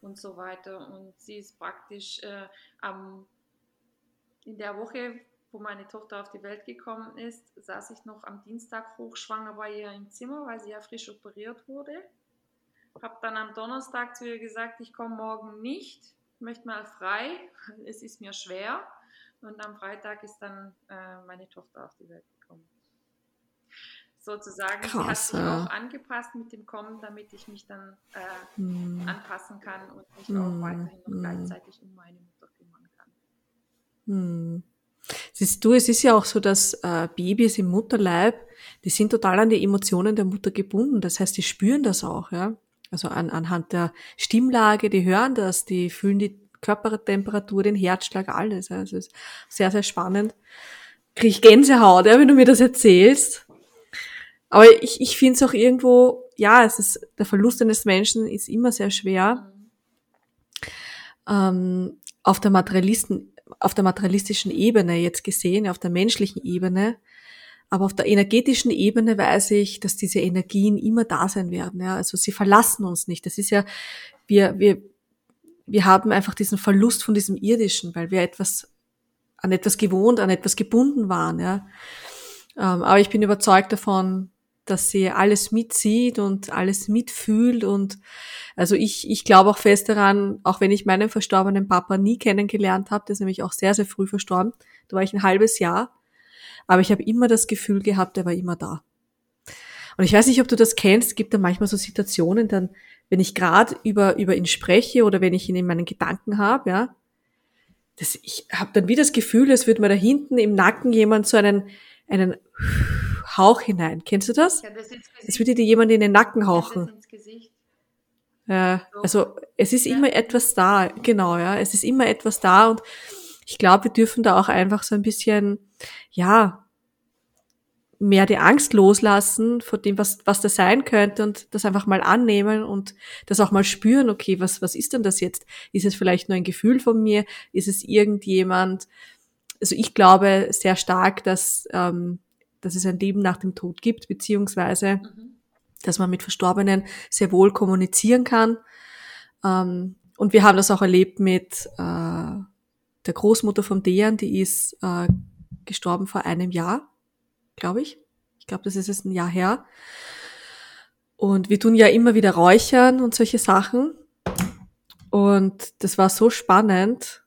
und so weiter. Und sie ist praktisch äh, am, in der Woche wo meine Tochter auf die Welt gekommen ist, saß ich noch am Dienstag hochschwanger bei ihr im Zimmer, weil sie ja frisch operiert wurde. Habe dann am Donnerstag zu ihr gesagt, ich komme morgen nicht, möchte mal frei, [laughs] es ist mir schwer. Und am Freitag ist dann äh, meine Tochter auf die Welt gekommen. Sozusagen, Krass, sie hat sich ja. auch angepasst mit dem Kommen, damit ich mich dann äh, hm. anpassen kann und mich hm. auch weiterhin noch hm. gleichzeitig um meine Mutter kümmern kann. Siehst du, es ist ja auch so, dass äh, Babys im Mutterleib, die sind total an die Emotionen der Mutter gebunden. Das heißt, die spüren das auch, ja. Also an, anhand der Stimmlage, die hören das, die fühlen die Körpertemperatur, den Herzschlag, alles. Also es ist sehr, sehr spannend. Kriege ich Gänsehaut, ja, wenn du mir das erzählst. Aber ich, ich finde es auch irgendwo, ja, es ist, der Verlust eines Menschen ist immer sehr schwer. Ähm, auf der Materialisten, auf der materialistischen Ebene jetzt gesehen, auf der menschlichen Ebene, aber auf der energetischen Ebene weiß ich, dass diese Energien immer da sein werden. Ja? Also sie verlassen uns nicht. Das ist ja, wir, wir, wir haben einfach diesen Verlust von diesem Irdischen, weil wir etwas, an etwas gewohnt, an etwas gebunden waren. Ja? Ähm, aber ich bin überzeugt davon, dass sie alles mitsieht und alles mitfühlt und also ich, ich glaube auch fest daran, auch wenn ich meinen verstorbenen Papa nie kennengelernt habe, der ist nämlich auch sehr, sehr früh verstorben, da war ich ein halbes Jahr, aber ich habe immer das Gefühl gehabt, er war immer da. Und ich weiß nicht, ob du das kennst, gibt da manchmal so Situationen, dann, wenn ich gerade über, über ihn spreche oder wenn ich ihn in meinen Gedanken habe, ja, das, ich habe dann wie das Gefühl, es würde mir da hinten im Nacken jemand so einen, einen Hauch hinein. Kennst du das? Ja, das es würde dir jemand in den Nacken hauchen. Ja, also es ist ja. immer etwas da, genau, ja. Es ist immer etwas da und ich glaube, wir dürfen da auch einfach so ein bisschen, ja, mehr die Angst loslassen vor dem, was, was das sein könnte und das einfach mal annehmen und das auch mal spüren, okay, was, was ist denn das jetzt? Ist es vielleicht nur ein Gefühl von mir? Ist es irgendjemand? Also ich glaube sehr stark, dass, ähm, dass es ein Leben nach dem Tod gibt, beziehungsweise, mhm. dass man mit Verstorbenen sehr wohl kommunizieren kann. Ähm, und wir haben das auch erlebt mit, äh, der Großmutter von Dejan, die ist äh, gestorben vor einem Jahr, glaube ich. Ich glaube, das ist jetzt ein Jahr her. Und wir tun ja immer wieder räuchern und solche Sachen. Und das war so spannend.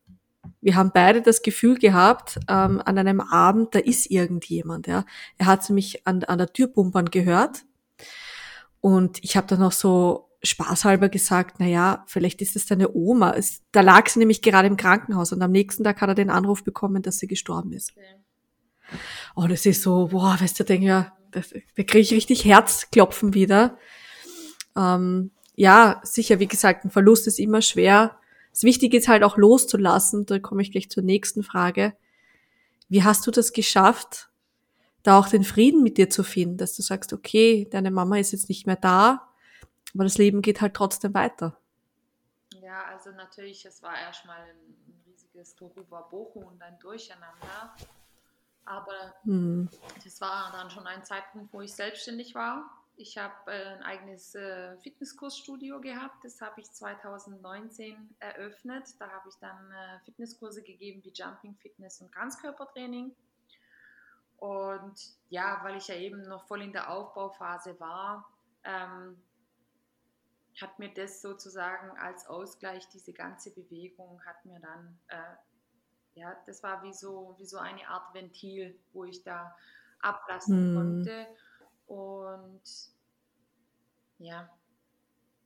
Wir haben beide das Gefühl gehabt, ähm, an einem Abend, da ist irgendjemand. Ja. Er hat nämlich an, an der Tür bumpern gehört. Und ich habe dann auch so spaßhalber gesagt, na ja, vielleicht ist es deine Oma. Es, da lag sie nämlich gerade im Krankenhaus und am nächsten Tag hat er den Anruf bekommen, dass sie gestorben ist. Okay. Oh, das ist so, boah, weißt du, da denke ja, da, da kriege ich richtig Herzklopfen wieder. Ähm, ja, sicher, wie gesagt, ein Verlust ist immer schwer. Das Wichtige ist halt auch loszulassen. Da komme ich gleich zur nächsten Frage. Wie hast du das geschafft, da auch den Frieden mit dir zu finden, dass du sagst, okay, deine Mama ist jetzt nicht mehr da, aber das Leben geht halt trotzdem weiter. Ja, also natürlich, es war erstmal ein, ein riesiges Tohuwabohu und ein Durcheinander. Aber hm. das war dann schon ein Zeitpunkt, wo ich selbstständig war. Ich habe äh, ein eigenes äh, Fitnesskursstudio gehabt. Das habe ich 2019 eröffnet. Da habe ich dann äh, Fitnesskurse gegeben wie Jumping, Fitness und Ganzkörpertraining. Und ja, weil ich ja eben noch voll in der Aufbauphase war, ähm, hat mir das sozusagen als Ausgleich, diese ganze Bewegung hat mir dann, äh, ja, das war wie so, wie so eine Art Ventil, wo ich da ablassen hm. konnte. Und ja,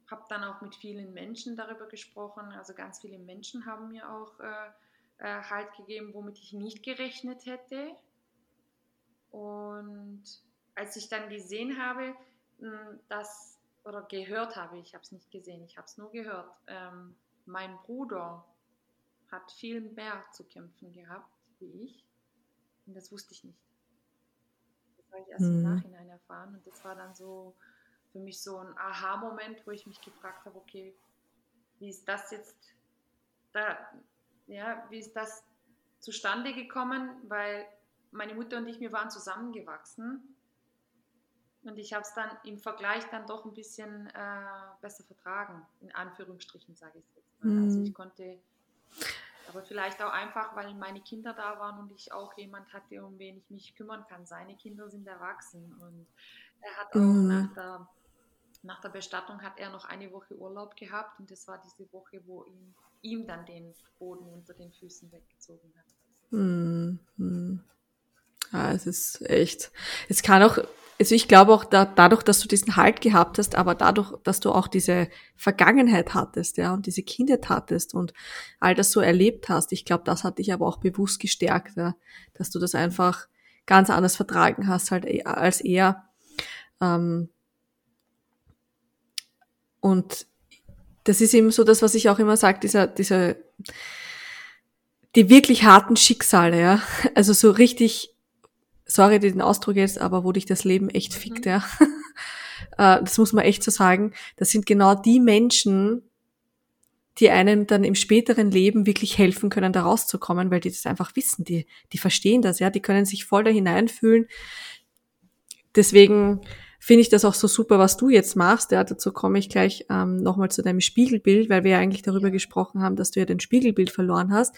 habe dann auch mit vielen Menschen darüber gesprochen. Also ganz viele Menschen haben mir auch äh, äh, Halt gegeben, womit ich nicht gerechnet hätte. Und als ich dann gesehen habe, hm, dass oder gehört habe, ich habe es nicht gesehen, ich habe es nur gehört, ähm, mein Bruder hat viel mehr zu kämpfen gehabt wie ich und das wusste ich nicht. Habe ich erst mhm. im Nachhinein erfahren und das war dann so für mich so ein Aha-Moment, wo ich mich gefragt habe, okay, wie ist das jetzt da, ja, wie ist das zustande gekommen, weil meine Mutter und ich, wir waren zusammengewachsen und ich habe es dann im Vergleich dann doch ein bisschen äh, besser vertragen, in Anführungsstrichen sage ich jetzt mal. Mhm. Also ich konnte, aber vielleicht auch einfach, weil meine Kinder da waren und ich auch jemand hatte, um wen ich mich kümmern kann. Seine Kinder sind erwachsen und er hat auch mhm. nach, der, nach der Bestattung hat er noch eine Woche Urlaub gehabt und das war diese Woche, wo ihm, ihm dann den Boden unter den Füßen weggezogen hat. Mhm. Ja, es ist echt. Es kann auch also ich glaube auch da, dadurch, dass du diesen Halt gehabt hast, aber dadurch, dass du auch diese Vergangenheit hattest, ja, und diese Kindheit hattest und all das so erlebt hast, ich glaube, das hat dich aber auch bewusst gestärkt, ja, dass du das einfach ganz anders vertragen hast halt e, als er. Ähm, und das ist eben so das, was ich auch immer sage, dieser, dieser, die wirklich harten Schicksale, ja, also so richtig sorry den Ausdruck jetzt, aber wo dich das Leben echt mhm. fickt, ja. [laughs] Äh, das muss man echt so sagen. Das sind genau die Menschen, die einem dann im späteren Leben wirklich helfen können, da rauszukommen, weil die das einfach wissen, die, die verstehen das, ja, die können sich voll da hineinfühlen. Deswegen finde ich das auch so super, was du jetzt machst. Ja, dazu komme ich gleich ähm, nochmal zu deinem Spiegelbild, weil wir ja eigentlich darüber gesprochen haben, dass du ja dein Spiegelbild verloren hast.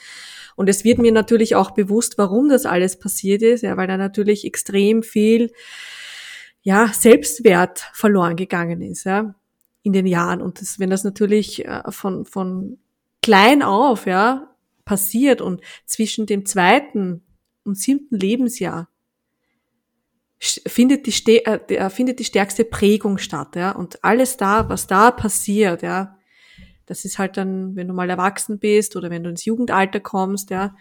Und es wird mir natürlich auch bewusst, warum das alles passiert ist, ja, weil da natürlich extrem viel ja, Selbstwert verloren gegangen ist, ja, in den Jahren. Und das, wenn das natürlich äh, von, von klein auf, ja, passiert und zwischen dem zweiten und siebten Lebensjahr findet die, äh, findet die stärkste Prägung statt, ja. Und alles da, was da passiert, ja, das ist halt dann, wenn du mal erwachsen bist oder wenn du ins Jugendalter kommst, ja,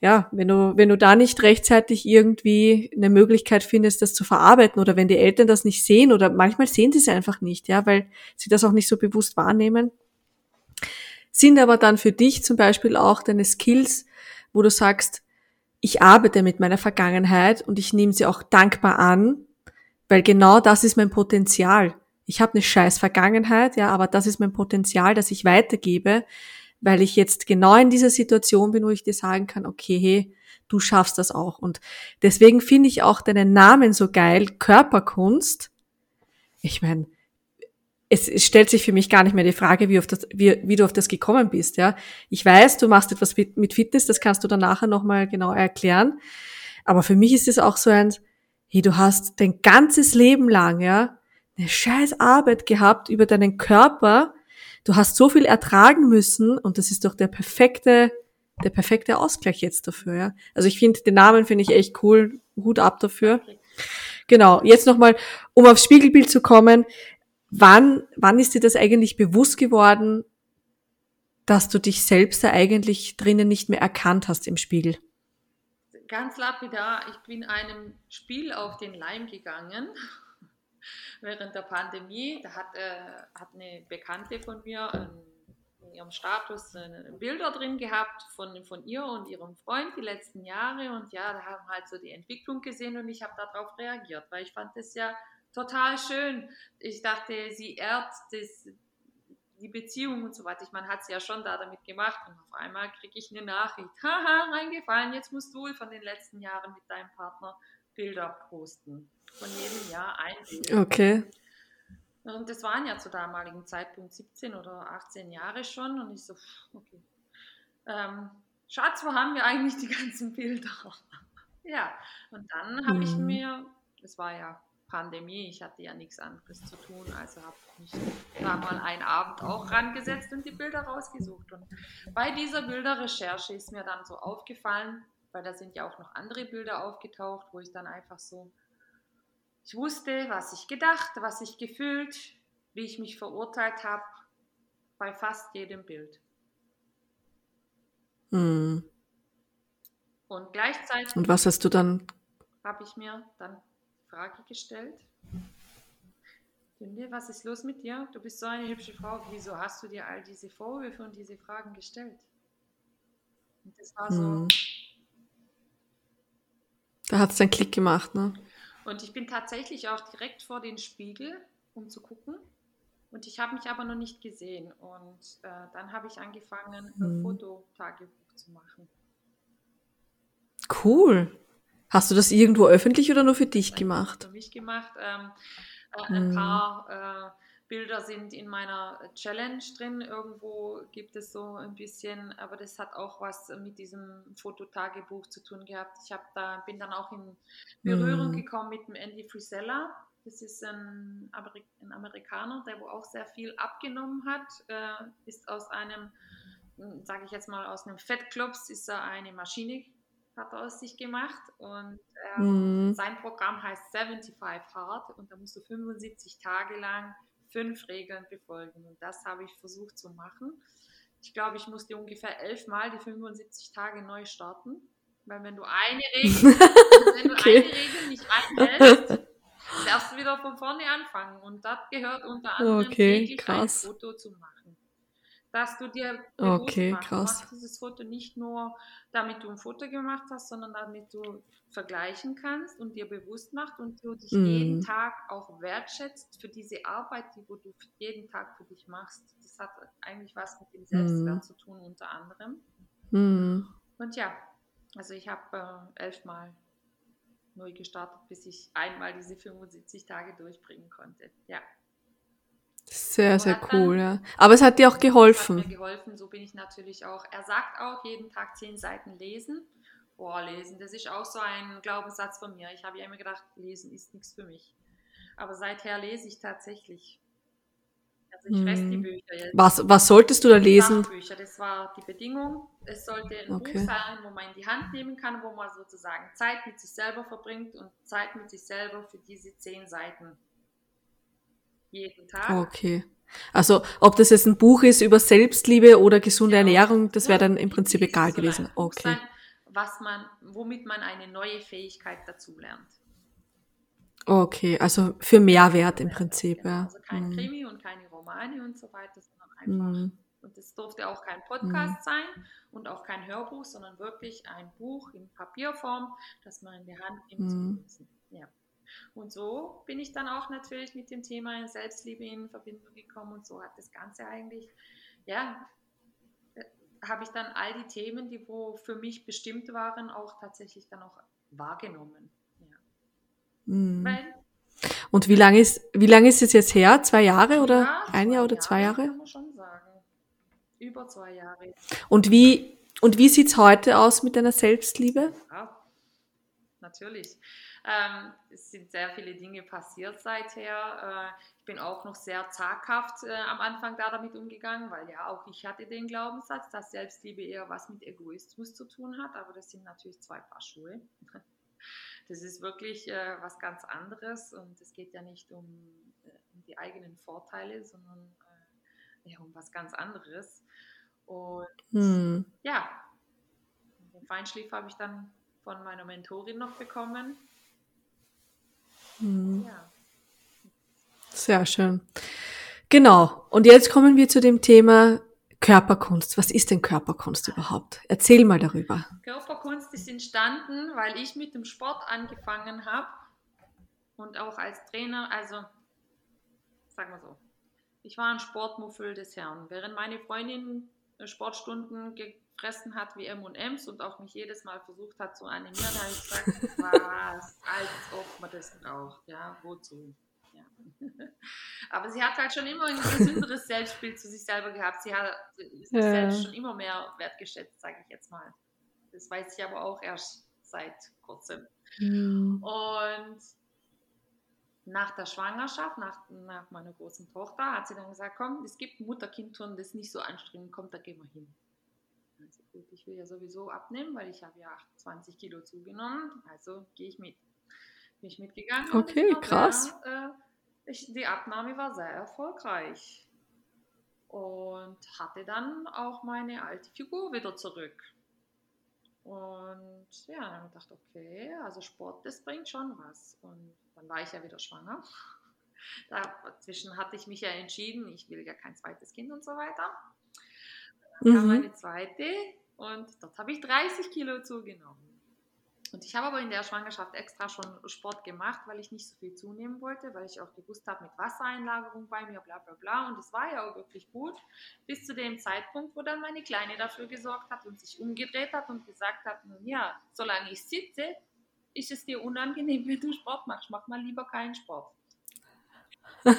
ja, wenn du, wenn du da nicht rechtzeitig irgendwie eine Möglichkeit findest, das zu verarbeiten oder wenn die Eltern das nicht sehen oder manchmal sehen sie es einfach nicht, ja, weil sie das auch nicht so bewusst wahrnehmen, sind aber dann für dich zum Beispiel auch deine Skills, wo du sagst, ich arbeite mit meiner Vergangenheit und ich nehme sie auch dankbar an, weil genau das ist mein Potenzial. Ich habe eine scheiß Vergangenheit, ja, aber das ist mein Potenzial, das ich weitergebe, weil ich jetzt genau in dieser Situation bin, wo ich dir sagen kann, okay, hey, du schaffst das auch. Und deswegen finde ich auch deinen Namen so geil, Körperkunst. Ich meine, es, stellt sich für mich gar nicht mehr die Frage, wie, auf das, wie, wie du auf das gekommen bist. Ja, ich weiß, du machst etwas mit Fitness, das kannst du dann nachher nochmal genau erklären. Aber für mich ist es auch so ein, hey, du hast dein ganzes Leben lang, ja, eine scheiß Arbeit gehabt über deinen Körper. Du hast so viel ertragen müssen und das ist doch der perfekte, der perfekte Ausgleich jetzt dafür, ja. Also ich finde, den Namen finde ich echt cool. Hut ab dafür. Genau. Jetzt nochmal, um aufs Spiegelbild zu kommen. Wann, wann ist dir das eigentlich bewusst geworden, dass du dich selbst da eigentlich drinnen nicht mehr erkannt hast im Spiegel? Ganz lapidar, ich bin einem Spiel auf den Leim gegangen [laughs] während der Pandemie. Da hat, äh, hat eine Bekannte von mir äh, in ihrem Status äh, Bilder drin gehabt von, von ihr und ihrem Freund die letzten Jahre. Und ja, da haben halt so die Entwicklung gesehen und ich habe darauf reagiert, weil ich fand das ja total schön. Ich dachte, sie ehrt das, die Beziehung und so weiter. Ich meine, hat sie ja schon da damit gemacht und auf einmal kriege ich eine Nachricht. [laughs] Haha, reingefallen, jetzt musst du von den letzten Jahren mit deinem Partner Bilder posten. Von jedem Jahr ein Bild. Okay. Und das waren ja zu damaligen Zeitpunkt 17 oder 18 Jahre schon und ich so, okay. Ähm, Schatz, wo haben wir eigentlich die ganzen Bilder? [laughs] ja, und dann habe ich mhm. mir, das war ja Pandemie, ich hatte ja nichts anderes zu tun, also habe ich mich da mal einen Abend auch rangesetzt und die Bilder rausgesucht. Und bei dieser Bilderrecherche ist mir dann so aufgefallen, weil da sind ja auch noch andere Bilder aufgetaucht, wo ich dann einfach so, ich wusste, was ich gedacht, was ich gefühlt, wie ich mich verurteilt habe, bei fast jedem Bild. Hm. Und gleichzeitig. Und was hast du dann? Habe ich mir dann Frage gestellt. Was ist los mit dir? Du bist so eine hübsche Frau. Wieso hast du dir all diese Vorwürfe und diese Fragen gestellt? Und das war so. Hm. Da hat es einen Klick gemacht, ne? Und ich bin tatsächlich auch direkt vor den Spiegel, um zu gucken. Und ich habe mich aber noch nicht gesehen. Und äh, dann habe ich angefangen, ein Fototagebuch zu machen. Cool. Hast du das irgendwo öffentlich oder nur für dich gemacht? Für mich gemacht. Ähm, äh, ein mhm. paar äh, Bilder sind in meiner Challenge drin. Irgendwo gibt es so ein bisschen, aber das hat auch was mit diesem Fototagebuch zu tun gehabt. Ich habe da bin dann auch in Berührung mhm. gekommen mit dem Andy Frisella. Das ist ein, Amerik ein, Amerikaner, der wo auch sehr viel abgenommen hat. Äh, ist aus einem, sage ich jetzt mal, aus einem Fettclubs ist er eine Maschine hat er aus sich gemacht und ähm, mhm. sein Programm heißt 75 Hard und da musst du 75 Tage lang fünf Regeln befolgen und das habe ich versucht zu machen. Ich glaube, ich musste ungefähr elfmal die 75 Tage neu starten, weil wenn du eine [laughs] Regel, wenn du okay. eine Regel nicht einhältst, darfst du wieder von vorne anfangen und das gehört unter anderem okay, krass. ein Foto zu machen. Dass du dir bewusst Okay, machst, krass. mach dieses Foto nicht nur, damit du ein Foto gemacht hast, sondern damit du vergleichen kannst und dir bewusst machst und du dich jeden Mhm. Tag auch wertschätzt für diese Arbeit, die wo du jeden Tag für dich machst. Das hat eigentlich was mit dem Selbstwert Mhm. zu tun, unter anderem. Mhm. Und ja, also ich habe äh, elfmal neu gestartet, bis ich einmal diese 75 Tage durchbringen konnte. Ja. Sehr, sehr dann- cool, ja. Aber es hat dir auch Das hat mir geholfen. geholfen, so bin ich natürlich auch. Er sagt auch, jeden Tag zehn Seiten lesen. Boah, lesen, das ist auch so ein Glaubenssatz von mir. Ich habe ja immer gedacht, lesen ist nichts für mich. Aber seither lese ich tatsächlich. Also ich fresse die. Bücher jetzt. Was, was solltest du da lesen? Sachbücher, das war die Bedingung. Es sollte ein Okay. Buch sein, wo man in die Hand nehmen kann, wo man sozusagen Zeit mit sich selber verbringt und Zeit mit sich selber für diese zehn Seiten. Jeden Tag. Okay. Also, ob das jetzt ein Buch ist über Selbstliebe oder gesunde Genau. Ernährung, das wäre dann im Prinzip egal gewesen. Okay. sein, was man, womit man eine neue Fähigkeit dazu lernt. Okay, also für Mehrwert im Prinzip, Genau, ja. Also kein Mhm. Krimi und keine Romane und so weiter, sondern einfach. Mhm. Und es durfte auch kein Podcast sein und auch kein Hörbuch, sondern wirklich ein Buch in Papierform, das man in die Hand nimmt Mhm. Ja. Und so bin ich dann auch natürlich mit dem Thema Selbstliebe in Verbindung gekommen und so hat das Ganze eigentlich, ja, äh, habe ich dann all die Themen, die wo für mich bestimmt waren, auch tatsächlich dann auch wahrgenommen. Ja. Mhm. Weil Und wie lange ist, wie lange ist es jetzt her? Zwei Jahre oder ja, ein Jahr oder zwei Jahre? Kann man schon sagen. Über zwei Jahre. Und wie, und wie sieht's heute aus mit deiner Selbstliebe? Ja, natürlich. Ähm, es sind sehr viele Dinge passiert seither. Äh, ich bin auch noch sehr zaghaft äh, am Anfang da damit umgegangen, weil ja auch ich hatte den Glaubenssatz, dass Selbstliebe eher was mit Egoismus zu tun hat, aber das sind natürlich zwei Paar Schuhe. [laughs] Das ist wirklich äh, was ganz anderes und es geht ja nicht um, äh, um die eigenen Vorteile, sondern äh, ja, um was ganz anderes. Und Hm. ja, den Feinschliff habe ich dann von meiner Mentorin noch bekommen. Hm. Ja, Sehr schön. Genau. Und jetzt kommen wir zu dem Thema Körperkunst. Was ist denn Körperkunst überhaupt? Erzähl mal darüber. Körperkunst ist entstanden, weil ich mit dem Sport angefangen habe und auch als Trainer, also sagen wir so, ich war ein Sportmuffel des Herrn. Während meine Freundin Sportstunden gefressen hat wie M&M's und auch mich jedes Mal versucht hat zu animieren, habe ich gesagt, was, als ob man das braucht, ja, wozu? Ja. [laughs] Aber sie hat halt schon immer ein gesünderes Selbstbild zu sich selber gehabt. Sie hat sich Ja. selbst schon immer mehr wertgeschätzt, sage ich jetzt mal. Das weiß ich aber auch erst seit kurzem. Hm. Und nach der Schwangerschaft, nach, nach meiner großen Tochter, hat sie dann gesagt, komm, es gibt ein Mutter-Kind-Turnen, das ist nicht so anstrengend, komm, da gehen wir hin. Gut, ich will ja sowieso abnehmen, weil ich habe ja 28 Kilo zugenommen, also gehe ich mit. Bin ich mitgegangen. Okay, war krass. Sehr, äh, ich, die Abnahme war sehr erfolgreich. Und hatte dann auch meine alte Figur wieder zurück. Und ja, dann habe ich gedacht, okay, also Sport, das bringt schon was. Und dann war ich ja wieder schwanger. [laughs] Dazwischen hatte ich mich ja entschieden, ich will ja kein zweites Kind und so weiter. Dann kam Mhm. meine zweite und dort habe ich 30 Kilo zugenommen. Und ich habe aber in der Schwangerschaft extra schon Sport gemacht, weil ich nicht so viel zunehmen wollte, weil ich auch gewusst habe, mit Wassereinlagerung bei mir, bla bla bla. Und es war ja auch wirklich gut, bis zu dem Zeitpunkt, wo dann meine Kleine dafür gesorgt hat und sich umgedreht hat und gesagt hat, nun ja, solange ich sitze, ist es dir unangenehm, wenn du Sport machst. Mach mal lieber keinen Sport. [laughs] das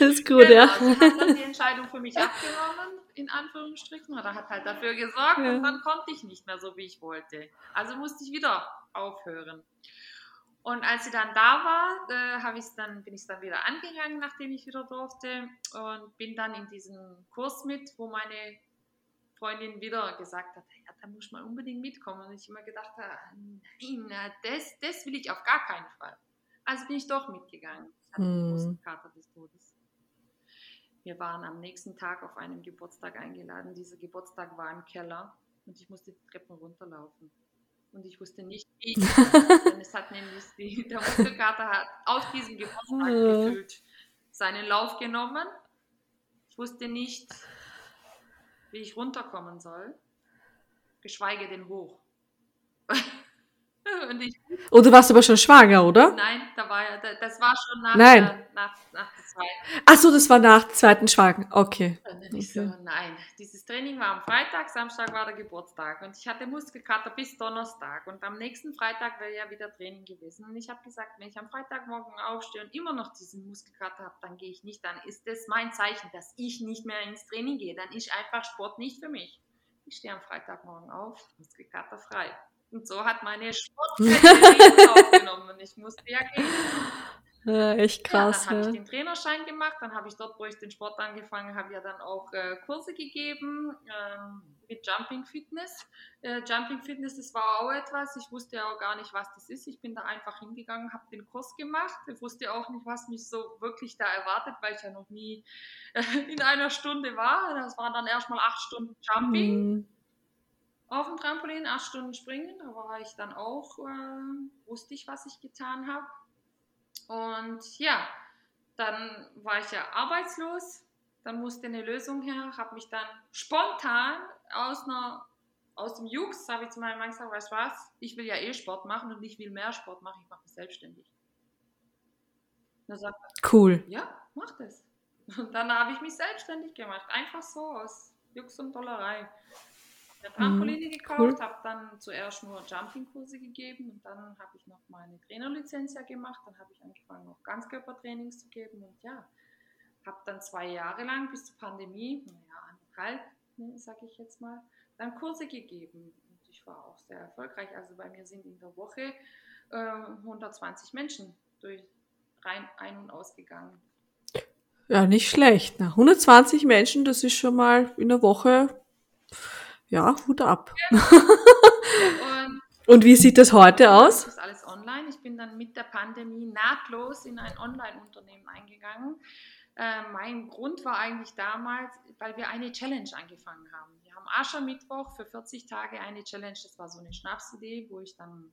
ist gut, genau, ja. Sie hat dann die Entscheidung für mich abgenommen, in Anführungsstrichen, oder hat halt dafür gesorgt Ja. und dann konnte ich nicht mehr so, wie ich wollte. Also musste ich wieder aufhören. Und als sie dann da war, äh, ich's dann, bin ich es dann wieder angegangen, nachdem ich wieder durfte und bin dann in diesen Kurs mit, wo meine Freundin wieder gesagt hat, ja, da muss man unbedingt mitkommen. Und ich immer gedacht habe, nein, das, das will ich auf gar keinen Fall. Also bin ich doch mitgegangen. Ich hatte einen Hm. großen Kater des Todes. Wir waren am nächsten Tag auf einem Geburtstag eingeladen. Dieser Geburtstag war im Keller und ich musste die Treppen runterlaufen. Und ich wusste nicht, wie. Es hat nämlich die, der Muskelkater hat auf diesem Geburtstag Ah. gefühlt seinen Lauf genommen. Ich wusste nicht, wie ich runterkommen soll, geschweige denn hoch. [laughs] [laughs] Und, du warst aber schon schwanger, oder? Nein, da war ja, das war schon nach, Nein. Der, nach, nach der zweiten. Ach so, das war nach der zweiten Schwanger. Okay. Ich so, nein, dieses Training war am Freitag, Samstag war der Geburtstag und ich hatte Muskelkater bis Donnerstag und am nächsten Freitag wäre ja wieder Training gewesen und ich habe gesagt, wenn ich am Freitagmorgen aufstehe und immer noch diesen Muskelkater habe, dann gehe ich nicht, dann ist das mein Zeichen, dass ich nicht mehr ins Training gehe, dann ist einfach Sport nicht für mich. Ich stehe am Freitagmorgen auf, Muskelkater frei. Und so hat meine Sportkarriere aufgenommen. Und ich musste ja gehen. Ja, [laughs] echt krass. Ja, dann habe ich den Trainerschein gemacht, dann habe ich dort, wo ich den Sport angefangen habe, ja dann auch äh, Kurse gegeben ähm, mit Jumping Fitness. Äh, Jumping Fitness, das war auch etwas, ich wusste ja auch gar nicht, was das ist. Ich bin da einfach hingegangen, habe den Kurs gemacht. Ich wusste auch nicht, was mich so wirklich da erwartet, weil ich ja noch nie äh, in einer Stunde war. Das waren dann erstmal acht Stunden Jumping. Mhm auf dem Trampolin, acht Stunden springen. Da war ich dann auch, äh, wusste ich, was ich getan habe. Und ja, dann war ich ja arbeitslos. Dann musste eine Lösung her, habe mich dann spontan aus einer aus dem Jux habe ich zu meinem Mann gesagt, weißt du was, ich will ja eh Sport machen und ich will mehr Sport machen, ich mache mich selbstständig. Und sagt cool. Ja, mach das. Und dann habe ich mich selbstständig gemacht, einfach so aus Jux und Dollerei eine Trampoline mhm, gekauft, cool. habe dann zuerst nur Jumping-Kurse gegeben und dann habe ich noch meine Trainerlizenz ja gemacht. Dann habe ich angefangen, noch Ganzkörpertrainings zu geben und ja, habe dann zwei Jahre lang bis zur Pandemie, naja, anderthalb, ne, sage ich jetzt mal, dann Kurse gegeben. Und ich war auch sehr erfolgreich. Also bei mir sind in der Woche äh, 120 Menschen durch rein ein- und ausgegangen. Ja, nicht schlecht. Na, 120 Menschen, das ist schon mal in der Woche ja, Hut ab. [laughs] Und, Und wie sieht das heute aus? Das ist alles online. Ich bin dann mit der Pandemie nahtlos in ein Online-Unternehmen eingegangen. Äh, mein Grund war eigentlich damals, weil wir eine Challenge angefangen haben. Wir haben Aschermittwoch für 40 Tage eine Challenge. Das war so eine Schnapsidee, wo ich dann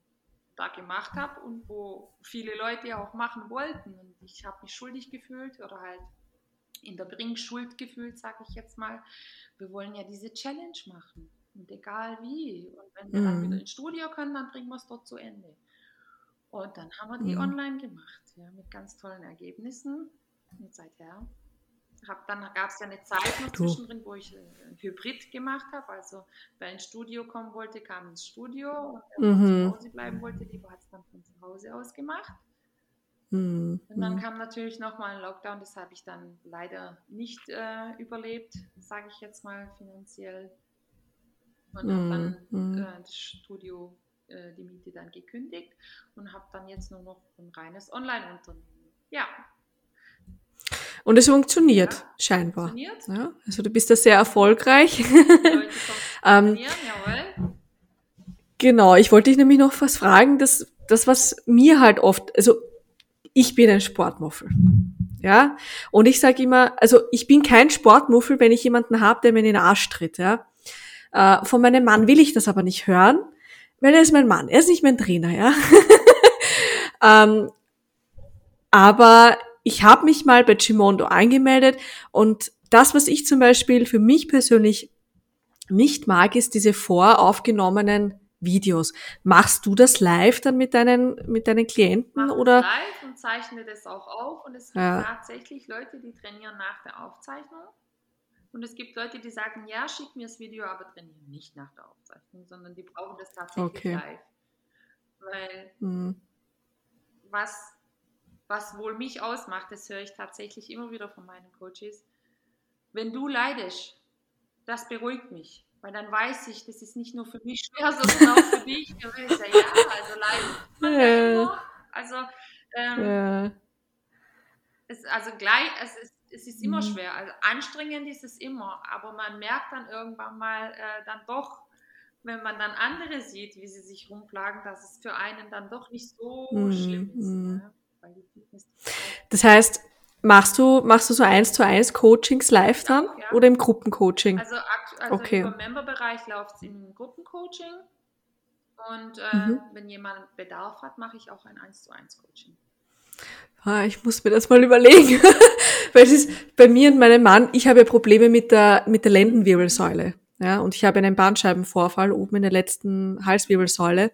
da gemacht habe und wo viele Leute auch machen wollten. Und ich habe mich schuldig gefühlt oder halt in der Bringschuld gefühlt, sage ich jetzt mal. Wir wollen ja diese Challenge machen und egal wie. Und wenn wir mm. dann wieder mhm. ins Studio können, dann bringen wir es dort zu Ende. Und dann haben wir die mm. online gemacht, ja, mit ganz tollen Ergebnissen. Und seither hab, dann gab es ja eine Zeit noch zwischendrin, wo ich ein Hybrid gemacht habe. Also wer ins Studio kommen wollte, kam ins Studio. Und wer mhm. zu Hause bleiben wollte, lieber hat es dann von zu Hause aus gemacht. Mhm. Und dann kam natürlich nochmal ein Lockdown, das habe ich dann leider nicht äh, überlebt, sage ich jetzt mal finanziell. Und mhm. habe dann mhm. äh, das Studio, äh, die Miete dann gekündigt und habe dann jetzt nur noch ein reines Online-Unternehmen. Ja. Und es funktioniert, ja, scheinbar. Funktioniert. Ja, also du bist da sehr erfolgreich. [laughs] ähm, genau, ich wollte dich nämlich noch was fragen, das, das was mir halt oft, also ich bin ein Sportmuffel. Ja, und ich sage immer, also ich bin kein Sportmuffel, wenn ich jemanden habe, der mir in den Arsch tritt, ja. Äh, von meinem Mann will ich das aber nicht hören, weil er ist mein Mann, er ist nicht mein Trainer, ja. [laughs] ähm, aber ich habe mich mal bei Gimondo angemeldet und das, was ich zum Beispiel für mich persönlich nicht mag, ist diese voraufgenommenen Videos. Machst du das live dann mit deinen, mit deinen Klienten? Ich oder? live und zeichne das auch auf. Und es gibt ja. tatsächlich Leute, die trainieren nach der Aufzeichnung. Und es gibt Leute, die sagen, ja, schick mir das Video, aber trainieren nicht nach der Aufzeichnung, sondern die brauchen das tatsächlich okay. live. Weil mhm. was, was wohl mich ausmacht, das höre ich tatsächlich immer wieder von meinen Coaches. Wenn du leidest, das beruhigt mich. Weil dann weiß ich, das ist nicht nur für mich schwer, [laughs] sondern auch für dich. ja, also leiden. Ja. Also, ähm, ja. es, also gleich, es ist es ist immer mhm. schwer. Also anstrengend ist es immer, aber man merkt dann irgendwann mal äh, dann doch, wenn man dann andere sieht, wie sie sich rumplagen, dass es für einen dann doch nicht so mhm. schlimm ist. Mhm. Ne? Das heißt, machst du, machst du so eins zu eins Coachings live dann ja, oder im Gruppencoaching? Also, also okay. im Memberbereich läuft es im Gruppencoaching. Und äh, mhm. wenn jemand Bedarf hat, mache ich auch ein 1 zu 1 Coaching. Ah, ich muss mir das mal überlegen. [laughs] Weil es ist bei mir und meinem Mann, ich habe Probleme mit der, mit der Lendenwirbelsäule. Ja, und ich habe einen Bandscheibenvorfall oben in der letzten Halswirbelsäule.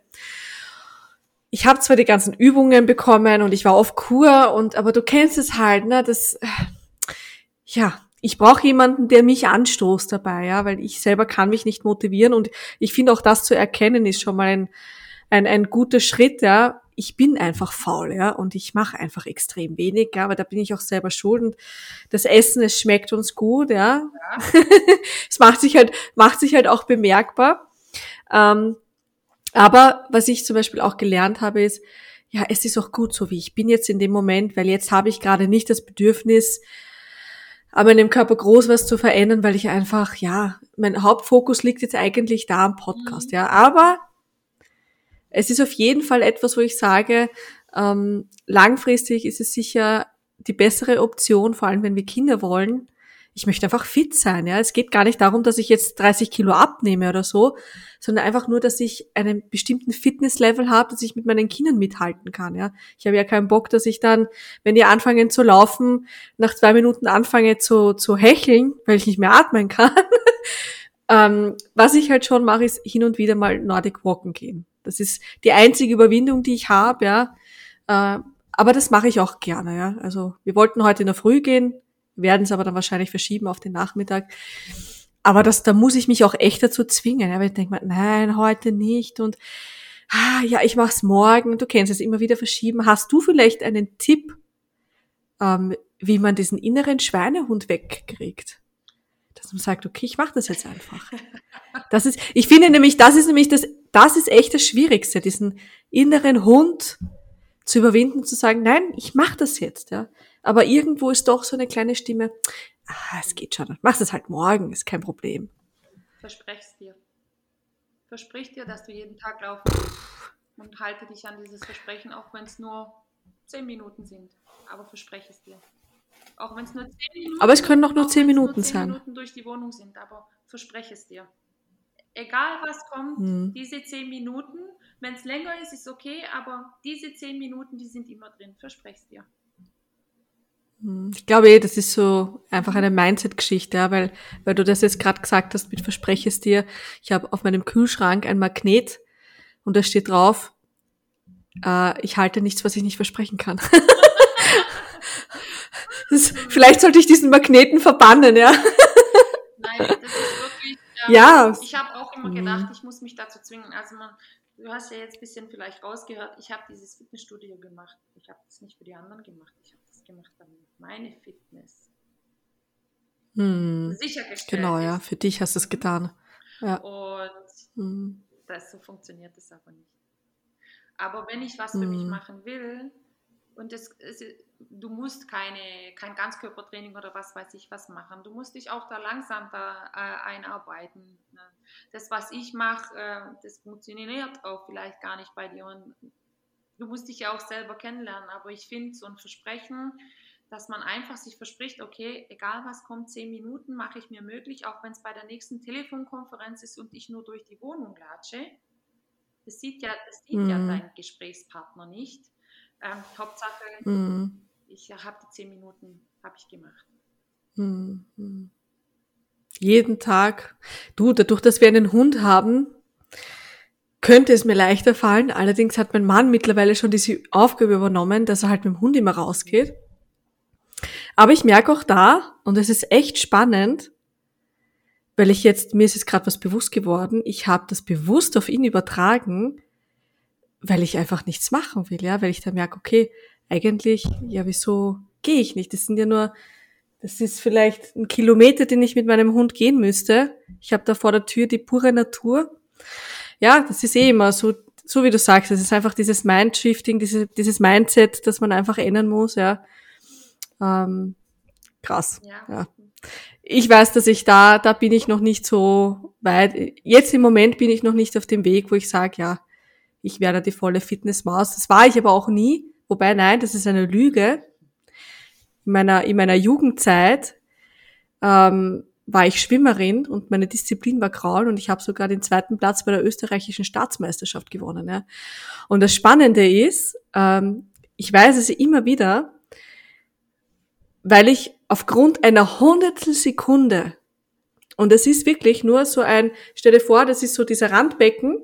Ich habe zwar die ganzen Übungen bekommen und ich war auf Kur und aber du kennst es halt, ne, das ja, ich brauche jemanden, der mich anstoßt dabei, ja, weil ich selber kann mich nicht motivieren und ich finde auch das zu erkennen ist schon mal ein, ein, ein guter Schritt, ja. Ich bin einfach faul, ja, und ich mache einfach extrem wenig, ja, aber da bin ich auch selber schuld und das Essen, es schmeckt uns gut, ja. ja. [laughs] es macht sich halt, macht sich halt auch bemerkbar. Ähm, aber was ich zum Beispiel auch gelernt habe, ist, ja, es ist auch gut so, wie ich bin jetzt in dem Moment, weil jetzt habe ich gerade nicht das Bedürfnis, aber in dem Körper groß was zu verändern, weil ich einfach, ja, mein Hauptfokus liegt jetzt eigentlich da am Podcast, mhm. ja. Aber es ist auf jeden Fall etwas, wo ich sage, ähm, langfristig ist es sicher die bessere Option, vor allem wenn wir Kinder wollen, ich möchte einfach fit sein, ja. Es geht gar nicht darum, dass ich jetzt 30 Kilo abnehme oder so, sondern einfach nur, dass ich einen bestimmten Fitnesslevel habe, dass ich mit meinen Kindern mithalten kann, ja. Ich habe ja keinen Bock, dass ich dann, wenn die anfangen zu laufen, nach zwei Minuten anfange zu, zu hecheln, weil ich nicht mehr atmen kann. [laughs] ähm, was ich halt schon mache, ist hin und wieder mal Nordic Walken gehen. Das ist die einzige Überwindung, die ich habe, ja. Äh, aber das mache ich auch gerne, ja. Also wir wollten heute in der Früh gehen, werden es aber dann wahrscheinlich verschieben auf den Nachmittag. Aber das, da muss ich mich auch echt dazu zwingen, ja, weil ich denke mir, nein, heute nicht und ah, ja, ich mach's morgen. Du kennst es immer wieder verschieben. Hast du vielleicht einen Tipp, ähm, wie man diesen inneren Schweinehund wegkriegt? Dass man sagt, okay, ich mache das jetzt einfach. Das ist, ich finde nämlich, das ist nämlich das, das ist echt das Schwierigste, diesen inneren Hund zu überwinden, zu sagen, nein, ich mache das jetzt, ja. Aber irgendwo ist doch so eine kleine Stimme, ah, es geht schon, mach es halt morgen, ist kein Problem. Versprech's dir. Versprich dir, dass du jeden Tag laufen und halte dich an dieses Versprechen, auch wenn es nur zehn Minuten sind. Aber verspreche es dir. Auch wenn es nur zehn Minuten Aber es können doch nur zehn Minuten nur 10 sein. Minuten durch die Wohnung sind, aber verspreche es dir. Egal was kommt, hm. diese zehn Minuten, wenn es länger ist, ist okay, aber diese zehn Minuten, die sind immer drin. Verspreche es dir. Hm, ich glaube eh, das ist so einfach eine Mindset-Geschichte, ja, weil, weil du das jetzt gerade gesagt hast, mit Verspreche es dir. Ich habe auf meinem Kühlschrank ein Magnet und da steht drauf, äh, ich halte nichts, was ich nicht versprechen kann. [laughs] das, vielleicht sollte ich diesen Magneten verbannen, ja. Nein, das ist wirklich. Ähm, ja. Ich habe auch immer gedacht, ich muss mich dazu zwingen. Also man, du hast ja jetzt ein bisschen vielleicht rausgehört, ich habe dieses Fitnessstudio gemacht. Ich habe das nicht für die anderen gemacht. Ich habe das gemacht, damit meine Fitness hm. sichergestellt Genau, ja, für dich hast du es getan. Ja. Und hm. das, so funktioniert es aber nicht. Aber wenn ich was für hm. mich machen will, und es, es, du musst keine, kein Ganzkörpertraining oder was weiß ich was machen. Du musst dich auch da langsam da äh, einarbeiten. Ne? Das, was ich mache, äh, das funktioniert auch vielleicht gar nicht bei dir. Und du musst dich ja auch selber kennenlernen. Aber ich finde so ein Versprechen, dass man einfach sich verspricht, okay, egal was kommt, zehn Minuten mache ich mir möglich, auch wenn es bei der nächsten Telefonkonferenz ist und ich nur durch die Wohnung latsche. Das sieht ja, das sieht mhm. ja dein Gesprächspartner nicht. Ähm, Hauptsache, mhm. ich habe die zehn Minuten, habe ich gemacht. Mhm. Jeden Tag. Du, dadurch, dass wir einen Hund haben, könnte es mir leichter fallen. Allerdings hat mein Mann mittlerweile schon diese Aufgabe übernommen, dass er halt mit dem Hund immer rausgeht. Aber ich merke auch da, und es ist echt spannend, weil ich jetzt, mir ist jetzt gerade was bewusst geworden, ich habe das bewusst auf ihn übertragen, weil ich einfach nichts machen will, ja, weil ich da merke, okay, eigentlich, ja, wieso gehe ich nicht? Das sind ja nur, das ist vielleicht ein Kilometer, den ich mit meinem Hund gehen müsste. Ich habe da vor der Tür die pure Natur. Ja, das ist eh immer so, so wie du sagst, es ist einfach dieses Mindshifting, diese, dieses Mindset, das man einfach ändern muss, ja. Ähm, krass. Ja. ja. Ich weiß, dass ich da, da bin ich noch nicht so weit. Jetzt im Moment bin ich noch nicht auf dem Weg, wo ich sage, ja, ich werde die volle Fitnessmaus. Das war ich aber auch nie. Wobei, nein, das ist eine Lüge. In meiner, in meiner Jugendzeit ähm, war ich Schwimmerin und meine Disziplin war Kraul und ich habe sogar den zweiten Platz bei der österreichischen Staatsmeisterschaft gewonnen. Ja. Und das Spannende ist, ähm, ich weiß es immer wieder, weil ich aufgrund einer hundertstel Sekunde, und es ist wirklich nur so ein, stell dir vor, das ist so dieser Randbecken,